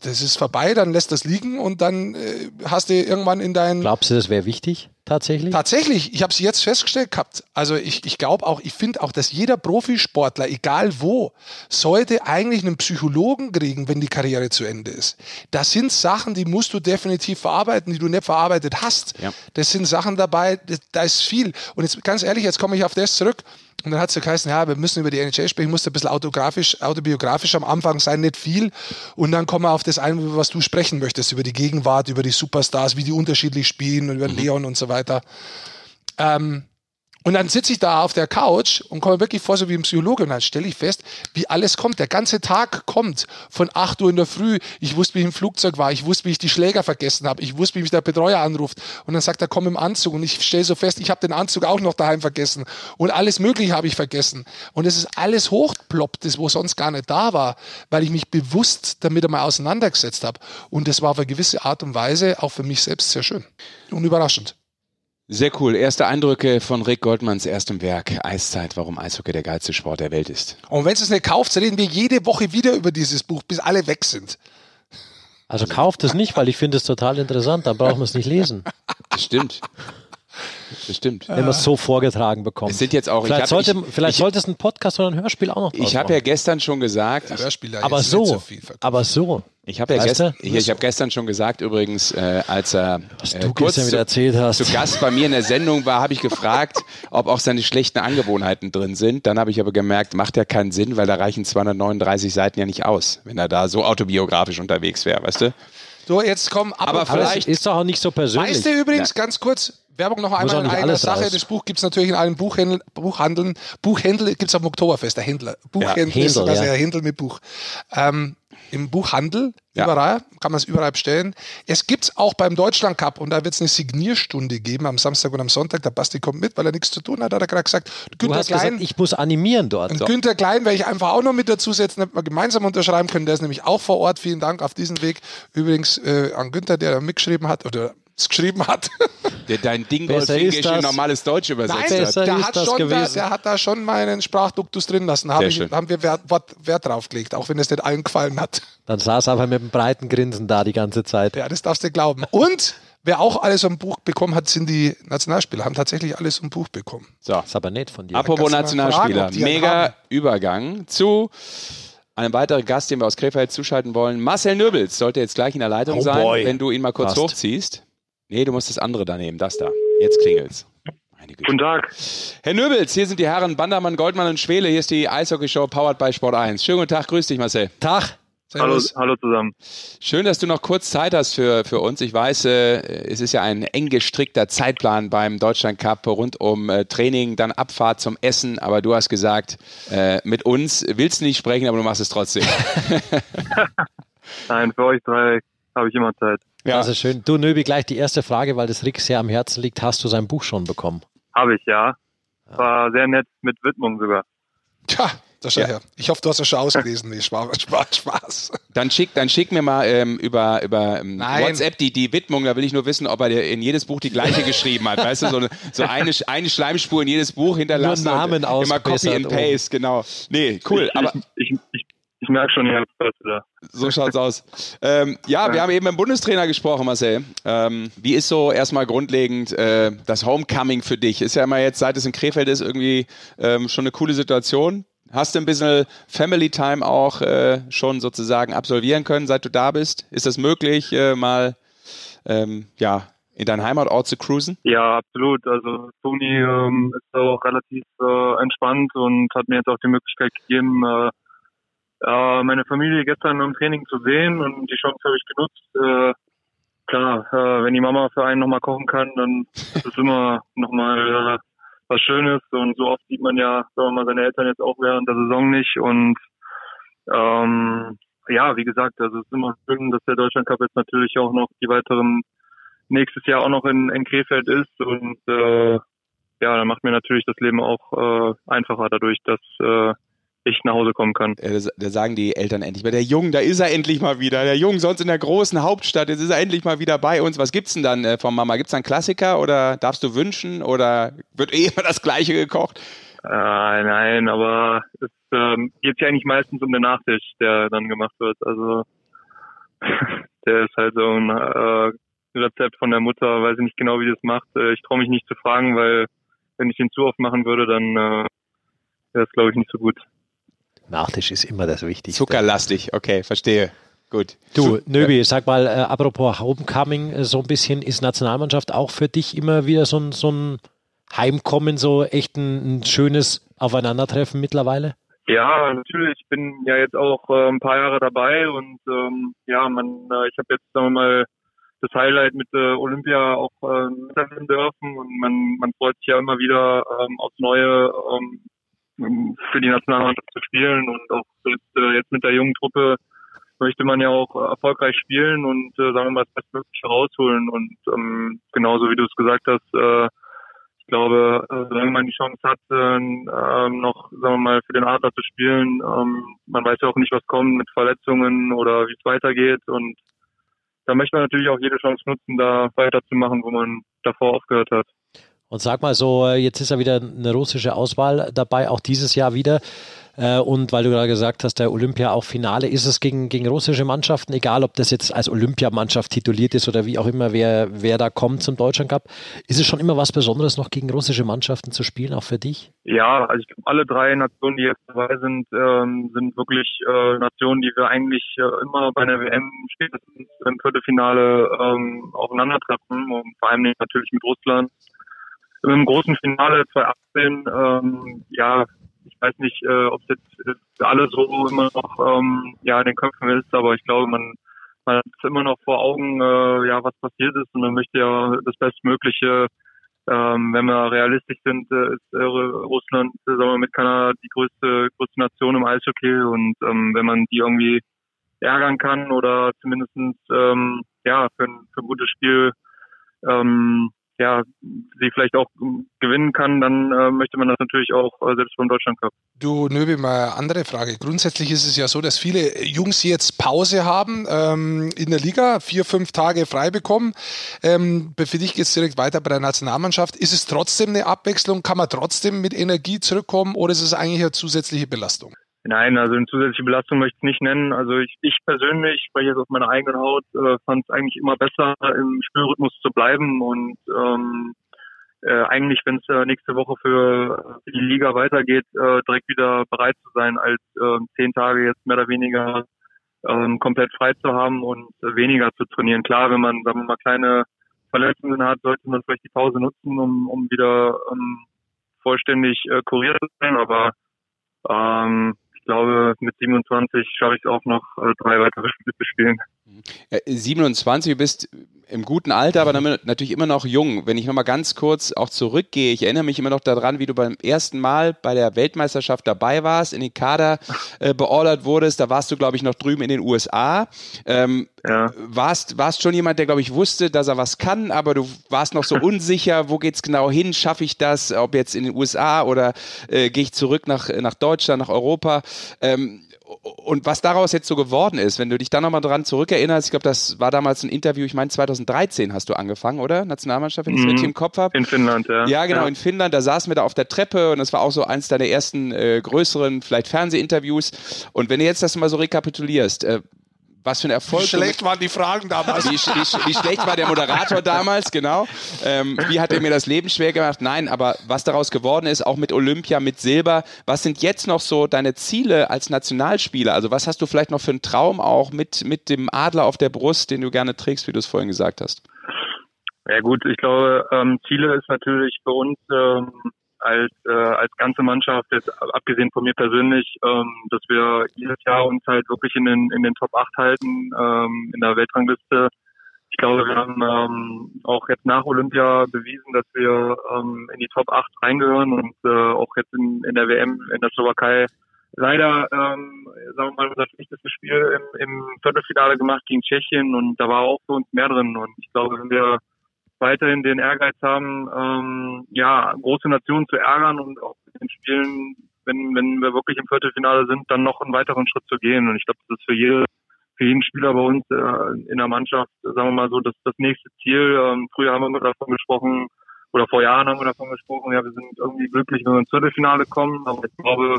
das ist vorbei, dann lässt das liegen und dann äh, hast du irgendwann in deinen...
Glaubst du, das wäre wichtig? Tatsächlich?
Tatsächlich. Ich habe es jetzt festgestellt gehabt. Also ich, ich glaube auch, ich finde auch, dass jeder Profisportler, egal wo, sollte eigentlich einen Psychologen kriegen, wenn die Karriere zu Ende ist. Das sind Sachen, die musst du definitiv verarbeiten, die du nicht verarbeitet hast. Ja. Das sind Sachen dabei, da ist viel. Und jetzt ganz ehrlich, jetzt komme ich auf das zurück. Und dann hat es ja geheißen, ja, wir müssen über die NHL sprechen, muss ein bisschen autografisch, autobiografisch am Anfang sein, nicht viel. Und dann kommen wir auf das ein, was du sprechen möchtest, über die Gegenwart, über die Superstars, wie die unterschiedlich spielen und über mhm. Leon und so weiter. Ähm, Und dann sitze ich da auf der Couch und komme wirklich vor, so wie ein Psychologe. Und dann stelle ich fest, wie alles kommt. Der ganze Tag kommt. Von 8 Uhr in der Früh. Ich wusste, wie ich im Flugzeug war. Ich wusste, wie ich die Schläger vergessen habe. Ich wusste, wie mich der Betreuer anruft. Und dann sagt er, komm im Anzug. Und ich stelle so fest, ich habe den Anzug auch noch daheim vergessen. Und alles Mögliche habe ich vergessen. Und es ist alles hochploppt, das wo sonst gar nicht da war, weil ich mich bewusst damit einmal auseinandergesetzt habe. Und das war auf eine gewisse Art und Weise auch für mich selbst sehr schön und überraschend.
Sehr cool. Erste Eindrücke von Rick Goldmanns erstem Werk, Eiszeit, warum Eishockey der geilste Sport der Welt ist.
Und wenn es nicht kauft, reden wir jede Woche wieder über dieses Buch, bis alle weg sind.
Also kauft es nicht, weil ich finde es total interessant, dann brauchen wir es nicht lesen.
Das stimmt. Das stimmt.
Wenn man es so vorgetragen bekommt.
Es sind jetzt auch.
Vielleicht,
hab,
sollte,
ich,
vielleicht
ich,
sollte es ein Podcast oder ein Hörspiel auch noch
Ich habe ja gestern schon gesagt.
Ja, Hörspiel
aber so, so aber so.
Ich habe ja gestern, ich, ich hab gestern schon gesagt, übrigens, äh, als er
äh, kurz zu, erzählt hast.
zu Gast bei mir in der Sendung war, habe ich gefragt, ob auch seine schlechten Angewohnheiten drin sind. Dann habe ich aber gemerkt, macht ja keinen Sinn, weil da reichen 239 Seiten ja nicht aus, wenn er da so autobiografisch unterwegs wäre, weißt du?
So, jetzt kommen
aber vielleicht
ist doch auch nicht so persönlich.
Weißt du übrigens, ja. ganz kurz, Werbung noch einmal in einer Sache.
Raus.
Das Buch gibt es natürlich in allen Buchhändl Buchhandeln. Buchhändler gibt es am Oktoberfest, der Händler. Buchhändler ja, ist ja. sehr Händel mit Buch. Ähm, Im Buchhandel, ja. überall, kann man es überall bestellen. Es gibt es auch beim Deutschland Cup und da wird es eine Signierstunde geben am Samstag und am Sonntag. Der Basti kommt mit, weil er nichts zu tun hat, hat er gerade gesagt.
Günther Klein, gesagt, ich muss animieren dort.
Und. Günther Klein werde ich einfach auch noch mit dazusetzen, damit wir gemeinsam unterschreiben können. Der ist nämlich auch vor Ort. Vielen Dank auf diesen Weg. Übrigens äh, an Günther, der da mitgeschrieben hat oder es geschrieben hat.
Der dein Dingolf in normales Deutsch übersetzt
Nein,
hat.
Der hat, schon da, der hat da schon meinen Sprachduktus drin lassen. Hab ich, haben wir Wert, Wert drauf gelegt, auch wenn es nicht allen gefallen hat.
Dann saß er aber mit einem breiten Grinsen da die ganze Zeit.
Ja, das darfst du glauben. Und wer auch alles am Buch bekommen hat, sind die Nationalspieler. Haben tatsächlich alles am Buch bekommen.
So. Das ist aber nett von dir.
Apropos Nationalspieler. Fragen, Mega Übergang zu einem weiteren Gast, den wir aus Krefeld zuschalten wollen. Marcel Nöbels sollte jetzt gleich in der Leitung oh sein, boy. wenn du ihn mal kurz Fast. hochziehst. Nee, du musst das andere da nehmen, das da. Jetzt klingelt's.
Guten Tag.
Herr Nöbels, hier sind die Herren Bandermann, Goldmann und Schwele. Hier ist die Eishockey-Show powered by Sport 1. Schönen guten Tag, grüß dich, Marcel.
Tag.
Hallo, hallo zusammen.
Schön, dass du noch kurz Zeit hast für, für uns. Ich weiß, äh, es ist ja ein eng gestrickter Zeitplan beim Deutschland Cup rund um äh, Training, dann Abfahrt zum Essen. Aber du hast gesagt, äh, mit uns willst du nicht sprechen, aber du machst es trotzdem.
Nein, für euch drei habe ich immer Zeit.
Ja. Das ist schön. Du, Nöbi, gleich die erste Frage, weil das Rick sehr am Herzen liegt. Hast du sein Buch schon bekommen?
Habe ich, ja. War sehr nett mit Widmung sogar.
Tja, das ja. her. Ich hoffe, du hast das schon ausgelesen. Nee, Spaß, Spaß, Spaß.
Dann schick, dann schick mir mal ähm, über, über ähm, WhatsApp die, die Widmung. Da will ich nur wissen, ob er in jedes Buch die gleiche geschrieben hat. Weißt du, so eine, so eine, eine Schleimspur in jedes Buch hinterlassen.
Nur Namen
Immer Copy and Paste, oh. genau. Nee, cool.
Ich,
aber
ich, ich, ich ich merke schon, ihr habt da.
So schaut's aus. Ähm, ja, ja, wir haben eben mit dem Bundestrainer gesprochen, Marcel. Ähm, wie ist so erstmal grundlegend äh, das Homecoming für dich? Ist ja immer jetzt, seit es in Krefeld ist, irgendwie ähm, schon eine coole Situation. Hast du ein bisschen Family Time auch äh, schon sozusagen absolvieren können, seit du da bist? Ist das möglich, äh, mal ähm, ja, in deinen Heimatort zu cruisen?
Ja, absolut. Also Toni ähm, ist auch relativ äh, entspannt und hat mir jetzt auch die Möglichkeit gegeben, äh, meine Familie gestern im Training zu sehen und die Chance habe ich genutzt. Äh, klar, äh, wenn die Mama für einen nochmal kochen kann, dann ist es immer nochmal äh, was Schönes. Und so oft sieht man ja, sagen wir mal, seine Eltern jetzt auch während der Saison nicht. Und ähm, ja, wie gesagt, also es ist immer schön, dass der Deutschland Cup jetzt natürlich auch noch die weiteren nächstes Jahr auch noch in, in Krefeld ist. Und äh, ja, dann macht mir natürlich das Leben auch äh, einfacher dadurch, dass äh, ich nach Hause kommen kann.
Da sagen die Eltern endlich mal, der Jung, da ist er endlich mal wieder. Der Jung sonst in der großen Hauptstadt, jetzt ist er endlich mal wieder bei uns. Was gibt's denn dann äh, von Mama? Gibt's dann Klassiker oder darfst du wünschen oder wird eh immer das Gleiche gekocht?
Äh, nein, aber es ähm, geht ja eigentlich meistens um den Nachtisch, der dann gemacht wird. Also der ist halt so ein äh, Rezept von der Mutter, weiß ich nicht genau, wie das macht. Äh, ich traue mich nicht zu fragen, weil wenn ich ihn zu oft machen würde, dann äh, wäre es, glaube ich, nicht so gut.
Nachtisch ist immer das Wichtigste.
Zuckerlastig, okay, verstehe. Gut.
Du, Nöbi, sag mal, äh, apropos Homecoming, äh, so ein bisschen, ist Nationalmannschaft auch für dich immer wieder so ein, so ein Heimkommen, so echt ein, ein schönes Aufeinandertreffen mittlerweile?
Ja, natürlich. Ich bin ja jetzt auch äh, ein paar Jahre dabei und ähm, ja, man, äh, ich habe jetzt sagen wir mal das Highlight mit äh, Olympia auch äh, miterleben dürfen und man, man freut sich ja immer wieder ähm, aufs Neue ähm, für die Nationalmannschaft zu spielen und auch jetzt, äh, jetzt mit der jungen Truppe möchte man ja auch erfolgreich spielen und äh, sagen wir mal das Bestmögliche rausholen und ähm, genauso wie du es gesagt hast, äh, ich glaube, äh, solange man die Chance hat, äh, ähm, noch, sagen wir mal, für den Adler zu spielen, ähm, man weiß ja auch nicht, was kommt mit Verletzungen oder wie es weitergeht und da möchte man natürlich auch jede Chance nutzen, da weiterzumachen, wo man davor aufgehört hat.
Und sag mal so, äh, jetzt ist ja wieder eine russische Auswahl dabei, auch dieses Jahr wieder. Äh, und weil du gerade gesagt hast, der Olympia auch Finale, ist es gegen, gegen russische Mannschaften, egal ob das jetzt als Olympiamannschaft tituliert ist oder wie auch immer, wer, wer da kommt zum Deutschland Cup, ist es schon immer was Besonderes, noch gegen russische Mannschaften zu spielen, auch für dich?
Ja, also ich glaube, alle drei Nationen, die jetzt dabei sind, ähm, sind wirklich äh, Nationen, die wir eigentlich äh, immer bei der WM spätestens im Viertelfinale ähm, aufeinandertreffen und vor allem natürlich mit Russland. Im großen Finale 2018, ähm, ja, ich weiß nicht, äh, ob es jetzt für alle so immer noch ähm, ja in den Köpfen ist, aber ich glaube, man, man hat immer noch vor Augen, äh, ja, was passiert ist und man möchte ja das Bestmögliche. Ähm, wenn wir realistisch sind, äh, ist äh, Russland, äh, sagen wir mit Kanada die größte, größte Nation im Eishockey und ähm, wenn man die irgendwie ärgern kann oder zumindestens ähm, ja für ein, für ein gutes Spiel ähm, ja, sie vielleicht auch gewinnen kann, dann äh, möchte man das natürlich auch äh, selbst beim Deutschland Cup.
Du, Nöbi, mal andere Frage. Grundsätzlich ist es ja so, dass viele Jungs jetzt Pause haben ähm, in der Liga, vier, fünf Tage frei bekommen. Ähm, für dich geht es direkt weiter bei der Nationalmannschaft. Ist es trotzdem eine Abwechslung? Kann man trotzdem mit Energie zurückkommen oder ist es eigentlich eine zusätzliche Belastung?
Nein, also eine zusätzliche Belastung möchte ich nicht nennen. Also ich, ich persönlich, spreche jetzt auf meiner eigenen Haut, äh, fand es eigentlich immer besser, im Spielrhythmus zu bleiben und ähm, äh, eigentlich, wenn es äh, nächste Woche für, für die Liga weitergeht, äh, direkt wieder bereit zu sein, als äh, zehn Tage jetzt mehr oder weniger ähm, komplett frei zu haben und äh, weniger zu trainieren. Klar, wenn man, sagen wir mal, kleine Verletzungen hat, sollte man vielleicht die Pause nutzen, um, um wieder ähm, vollständig äh, kuriert zu sein, aber ähm, glaube, mit 27 schaffe ich es auch noch, äh, drei weitere Spiele zu spielen.
27, du bist im guten Alter, aber natürlich immer noch jung. Wenn ich nochmal ganz kurz auch zurückgehe, ich erinnere mich immer noch daran, wie du beim ersten Mal bei der Weltmeisterschaft dabei warst, in den Kader äh, beordert wurdest. Da warst du, glaube ich, noch drüben in den USA. Ähm, ja. warst, warst schon jemand, der, glaube ich, wusste, dass er was kann, aber du warst noch so unsicher, wo geht's genau hin? Schaffe ich das? Ob jetzt in den USA oder äh, gehe ich zurück nach, nach Deutschland, nach Europa? Ähm, und was daraus jetzt so geworden ist, wenn du dich da nochmal dran zurückerinnerst, ich glaube, das war damals ein Interview, ich meine 2013 hast du angefangen, oder? Nationalmannschaft, wenn ich es mhm. richtig im Kopf habe.
In Finnland, ja.
Ja, genau, ja. in Finnland, da saßen wir da auf der Treppe und das war auch so eins deiner ersten äh, größeren, vielleicht Fernsehinterviews. Und wenn du jetzt das mal so rekapitulierst, äh, was für ein Erfolg. Wie
schlecht waren die Fragen damals?
Wie, wie, wie schlecht war der Moderator damals, genau. Ähm, wie hat er mir das Leben schwer gemacht? Nein, aber was daraus geworden ist, auch mit Olympia, mit Silber, was sind jetzt noch so deine Ziele als Nationalspieler? Also was hast du vielleicht noch für einen Traum auch mit, mit dem Adler auf der Brust, den du gerne trägst, wie du es vorhin gesagt hast?
Ja gut, ich glaube, ähm, Ziele ist natürlich für uns ähm, als, äh, als ganze Mannschaft, jetzt abgesehen von mir persönlich, ähm, dass wir jedes Jahr uns halt wirklich in den, in den Top 8 halten, ähm, in der Weltrangliste. Ich glaube, wir haben ähm, auch jetzt nach Olympia bewiesen, dass wir ähm, in die Top 8 reingehören und äh, auch jetzt in, in der WM in der Slowakei leider, ähm, sagen wir mal, unser schlechtestes Spiel im, im Viertelfinale gemacht gegen Tschechien und da war auch für uns mehr drin und ich glaube, wenn wir weiterhin den Ehrgeiz haben, ähm, ja, große Nationen zu ärgern und auch in den Spielen, wenn, wenn wir wirklich im Viertelfinale sind, dann noch einen weiteren Schritt zu gehen. Und ich glaube, das ist für jede, für jeden Spieler bei uns äh, in der Mannschaft, sagen wir mal so, das, das nächste Ziel. Ähm, früher haben wir immer davon gesprochen, oder vor Jahren haben wir davon gesprochen, ja, wir sind irgendwie glücklich, wenn wir ins Viertelfinale kommen. Aber ich glaube,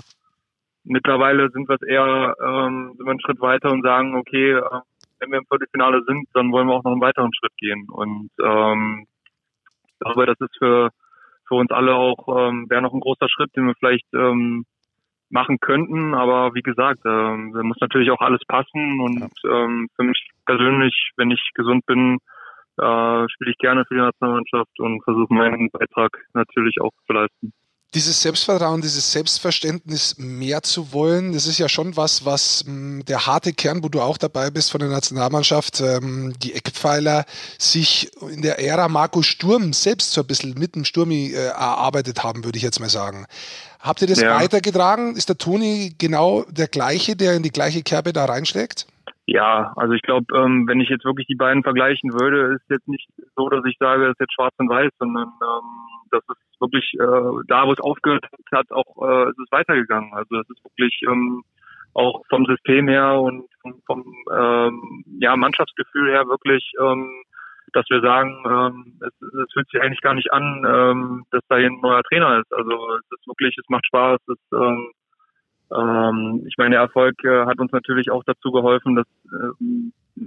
mittlerweile sind wir es eher, ähm, sind wir einen Schritt weiter und sagen, okay, äh, wenn wir im Viertelfinale sind, dann wollen wir auch noch einen weiteren Schritt gehen. Und ähm, ich glaube, das ist für, für uns alle auch, ähm, wäre noch ein großer Schritt, den wir vielleicht ähm, machen könnten. Aber wie gesagt, ähm, da muss natürlich auch alles passen. Und ähm, für mich persönlich, wenn ich gesund bin, äh, spiele ich gerne für die Nationalmannschaft und versuche meinen Beitrag natürlich auch zu leisten.
Dieses Selbstvertrauen, dieses Selbstverständnis mehr zu wollen, das ist ja schon was, was mh, hm, der harte Kern, wo du auch dabei bist von der Nationalmannschaft, ähm, die Eckpfeiler sich in der Ära Marco Sturm selbst so ein bisschen mit dem Sturmi äh, erarbeitet haben, würde ich jetzt mal sagen. Habt ihr das ja. weitergetragen? Ist der Toni genau der gleiche, der in die gleiche Kerbe da reinschlägt?
Ja, also ich glaube, ähm, wenn ich jetzt wirklich die beiden vergleichen würde, ist jetzt nicht so, dass ich sage, es ist jetzt schwarz und weiß, sondern ähm, das ist wirklich äh, da, wo es aufgehört hat, auch äh, ist es weitergegangen. Also das ist wirklich ähm, auch vom System her und vom, vom ähm, ja, Mannschaftsgefühl her wirklich, ähm, dass wir sagen, ähm, es, es fühlt sich eigentlich gar nicht an, ähm, dass da hier ein neuer Trainer ist. Also es ist wirklich, es macht Spaß, es ähm, ähm, ich meine, der Erfolg äh, hat uns natürlich auch dazu geholfen, dass, äh,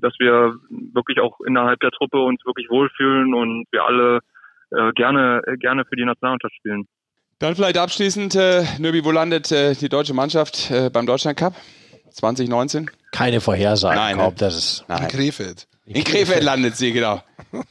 dass wir wirklich auch innerhalb der Truppe uns wirklich wohlfühlen und wir alle äh, gerne, gerne für die Nationalmannschaft spielen.
Dann vielleicht abschließend, äh, Nöbi, wo landet äh, die deutsche Mannschaft äh, beim Deutschland Cup 2019?
Keine Vorhersage.
Nein,
glaub, das ist
Nein. in Krefeld.
In Krefeld landet sie, genau.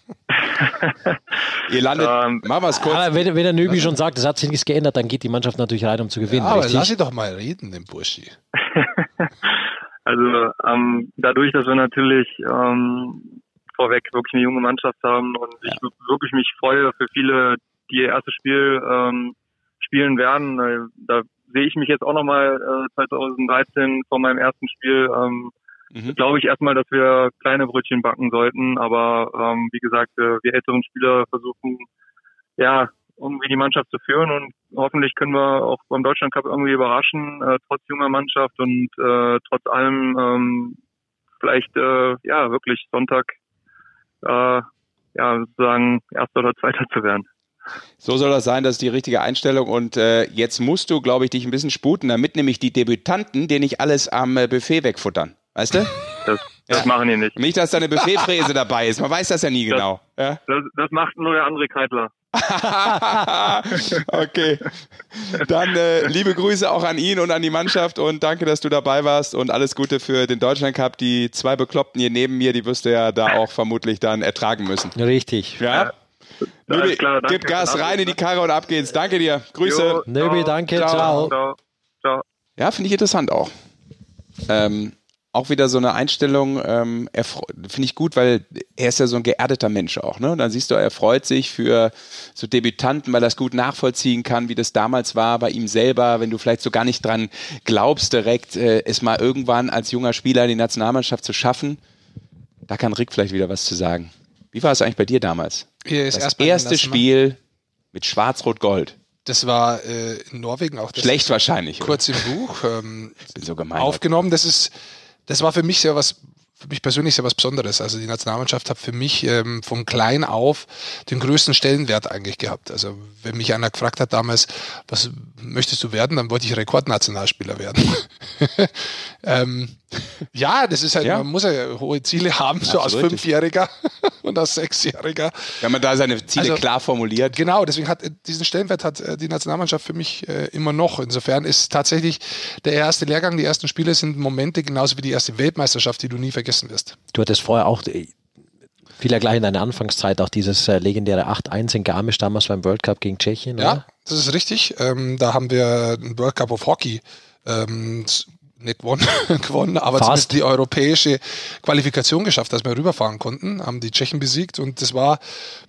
Ihr landet, ähm, machen wir es kurz.
Aber wenn, wenn der Nöbi schon sagt, es hat sich nichts geändert, dann geht die Mannschaft natürlich rein, um zu gewinnen. Ja,
aber richtig? lass sie doch mal reden, den Burschi.
also ähm, dadurch, dass wir natürlich ähm, vorweg wirklich eine junge Mannschaft haben und ja. ich wirklich mich freue für viele, die ihr erstes Spiel ähm, spielen werden. Äh, da sehe ich mich jetzt auch nochmal äh, 2013 vor meinem ersten Spiel. Ähm, mhm. glaube ich erstmal, dass wir kleine Brötchen backen sollten. Aber ähm, wie gesagt, äh, wir älteren Spieler versuchen, ja, irgendwie die Mannschaft zu führen und hoffentlich können wir auch beim Deutschland Cup irgendwie überraschen, äh, trotz junger Mannschaft und äh, trotz allem ähm, vielleicht äh, ja wirklich Sonntag äh, ja sozusagen erster oder zweiter zu werden.
So soll das sein, das ist die richtige Einstellung. Und äh, jetzt musst du, glaube ich, dich ein bisschen sputen, damit nämlich die Debütanten dir nicht alles am äh, Buffet wegfuttern. Weißt du?
Das, das ja. machen die nicht.
Nicht, dass da eine Buffetfräse dabei ist. Man weiß das ja nie
das,
genau. Ja?
Das, das, macht nur der andere Kreidler.
okay. Dann äh, liebe Grüße auch an ihn und an die Mannschaft und danke, dass du dabei warst und alles Gute für den Deutschland Cup. Die zwei Bekloppten hier neben mir, die wirst du ja da auch vermutlich dann ertragen müssen.
Richtig.
Ja. Nöbi, klar, gib Gas rein in die Karre und ab geht's. Danke dir. Grüße.
Nöbi, danke. Ciao. ciao.
ciao. Ja, finde ich interessant auch. Ähm, auch wieder so eine Einstellung, ähm, finde ich gut, weil er ist ja so ein geerdeter Mensch auch. Ne? Und dann siehst du, er freut sich für so Debütanten, weil er das gut nachvollziehen kann, wie das damals war bei ihm selber, wenn du vielleicht so gar nicht dran glaubst, direkt äh, es mal irgendwann als junger Spieler in die Nationalmannschaft zu schaffen. Da kann Rick vielleicht wieder was zu sagen. Wie war es eigentlich bei dir damals?
das
erst erste Spiel mit Schwarz-Rot-Gold.
Das war äh, in Norwegen auch.
Schlecht wahrscheinlich.
Kurz oder? im Buch ähm, so aufgenommen. Das ist das war für mich sehr was, für mich persönlich sehr was Besonderes. Also die Nationalmannschaft hat für mich ähm, von klein auf den größten Stellenwert eigentlich gehabt. Also wenn mich einer gefragt hat damals, was möchtest du werden, dann wollte ich Rekordnationalspieler werden. ähm, ja, das ist halt, ja. man muss ja hohe Ziele haben, so Absolut. als Fünfjähriger und als Sechsjähriger.
Wenn man da seine Ziele also, klar formuliert.
Genau, deswegen hat diesen Stellenwert hat äh, die Nationalmannschaft für mich äh, immer noch. Insofern ist tatsächlich der erste Lehrgang, die ersten Spiele sind Momente genauso wie die erste Weltmeisterschaft, die du nie vergessen wirst.
Du hattest vorher auch äh, vieler gleich in deiner Anfangszeit auch dieses äh, legendäre 8-1 in Garmisch damals beim World Cup gegen Tschechien.
Ja, oder? das ist richtig. Ähm, da haben wir einen World Cup of Hockey ähm, nicht gewonnen, gewonnen aber Fast. zumindest die europäische Qualifikation geschafft, dass wir rüberfahren konnten, haben die Tschechen besiegt und das war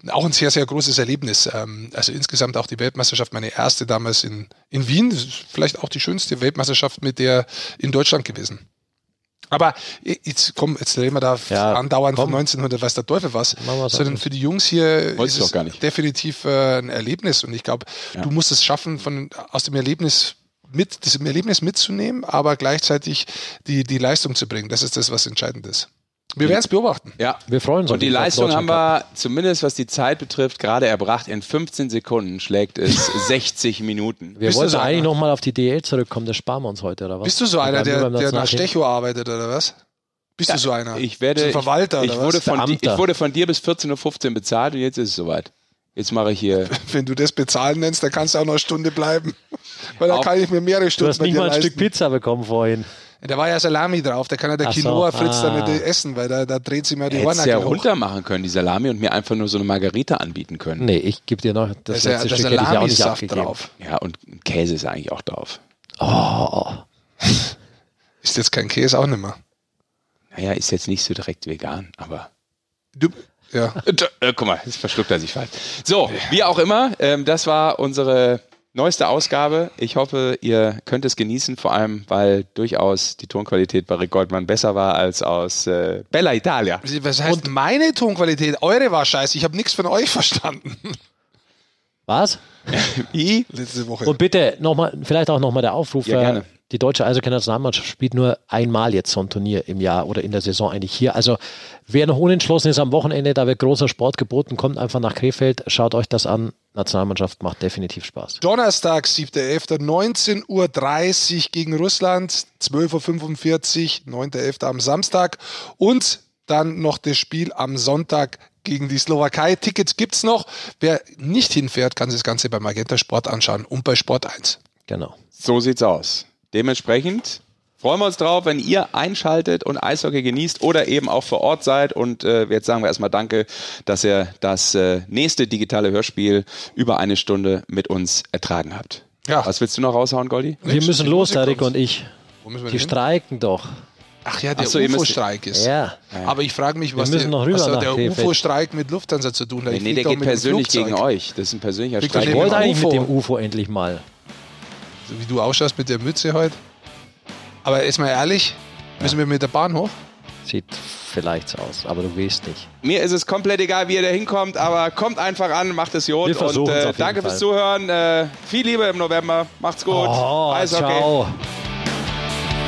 auch ein sehr, sehr großes Erlebnis. Ähm, also insgesamt auch die Weltmeisterschaft, meine erste damals in, in Wien, vielleicht auch die schönste Weltmeisterschaft mit der in Deutschland gewesen. Aber jetzt komm, jetzt reden wir da ja, andauernd komm. von 1900, weiß der Teufel was, sondern für die Jungs hier
Wollt's ist
es definitiv äh, ein Erlebnis und ich glaube, ja. du musst es schaffen, von aus dem Erlebnis mit, diesem Erlebnis mitzunehmen, aber gleichzeitig die, die Leistung zu bringen. Das ist das, was entscheidend ist. Wir werden es beobachten.
Ja, wir freuen uns. Und die Leistung haben wir, zumindest was die Zeit betrifft, gerade erbracht. In 15 Sekunden schlägt es 60 Minuten.
Wir Bist wollten so eigentlich nochmal auf die DL zurückkommen, das sparen wir uns heute, oder was?
Bist du so einer, der, der nach Stecho arbeitet, oder was? Bist ja, du so einer?
Ich werde.
Verwalter,
ich, ich wurde von, ich wurde von dir bis 14.15 Uhr bezahlt und jetzt ist es soweit. Jetzt mache ich hier.
Wenn du das bezahlen nennst, dann kannst du auch noch eine Stunde bleiben. Weil da kann ich mir mehrere Stunden
Du hast nicht mal ein leisten. Stück Pizza bekommen vorhin.
Da war ja Salami drauf, da kann ja der Quinoa so. Fritz ah. dann nicht essen, weil da, da dreht sich mir die Ohren
ja runter machen können, die Salami, und mir einfach nur so eine Margarita anbieten können.
Nee, ich gebe dir noch
das, das letzte ja, Stück hätte ich auch nicht abgegeben. drauf.
Ja, und Käse ist eigentlich auch drauf.
Oh.
ist jetzt kein Käse auch nicht mehr.
Naja, ist jetzt nicht so direkt vegan, aber.
Du, ja.
Äh, guck mal, jetzt verschluckt er sich falsch. So, wie auch immer, ähm, das war unsere neueste Ausgabe. Ich hoffe, ihr könnt es genießen, vor allem, weil durchaus die Tonqualität bei Rick Goldmann besser war als aus äh, Bella Italia.
Was heißt Und meine Tonqualität? Eure war scheiße. Ich habe nichts von euch verstanden.
Was?
Wie? Letzte Woche.
Und bitte nochmal, vielleicht auch nochmal der Aufruf. Ja, gerne die deutsche Eishockey-Nationalmannschaft spielt nur einmal jetzt so ein Turnier im Jahr oder in der Saison eigentlich hier. Also wer noch unentschlossen ist am Wochenende, da wird großer Sport geboten, kommt einfach nach Krefeld, schaut euch das an. Nationalmannschaft macht definitiv Spaß.
Donnerstag, 7.11., 19.30 Uhr gegen Russland, 12.45 Uhr, 9.11. am Samstag und dann noch das Spiel am Sonntag gegen die Slowakei. Tickets gibt es noch. Wer nicht hinfährt, kann sich das Ganze bei Magenta Sport anschauen und bei Sport 1.
Genau.
So sieht's aus. Dementsprechend freuen wir uns drauf, wenn ihr einschaltet und Eishockey genießt oder eben auch vor Ort seid. Und äh, jetzt sagen wir erstmal Danke, dass ihr das äh, nächste digitale Hörspiel über eine Stunde mit uns ertragen habt. Ja. Was willst du noch raushauen, Goldi?
Wir müssen los, Erik und ich. Die hin? streiken doch.
Ach ja, der so, UFO-Streik ist.
Ja.
Aber ich frage mich, was, der, was hat der UFO-Streik mit Lufthansa zu tun hat?
Nee, nee der geht persönlich gegen euch. Das ist ein persönlicher Streik.
Ich wollte eigentlich mit dem UFO endlich mal
wie du ausschaust mit der Mütze heute. Aber ist mal ehrlich, müssen wir mit der Bahn hoch?
Sieht vielleicht so aus, aber du weißt nicht.
Mir ist es komplett egal, wie ihr da hinkommt, aber kommt einfach an, macht es Jod. Und äh, danke Fall. fürs Zuhören. Äh, viel Liebe im November. Macht's gut.
Oh, Eishockey. Ciao.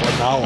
For now.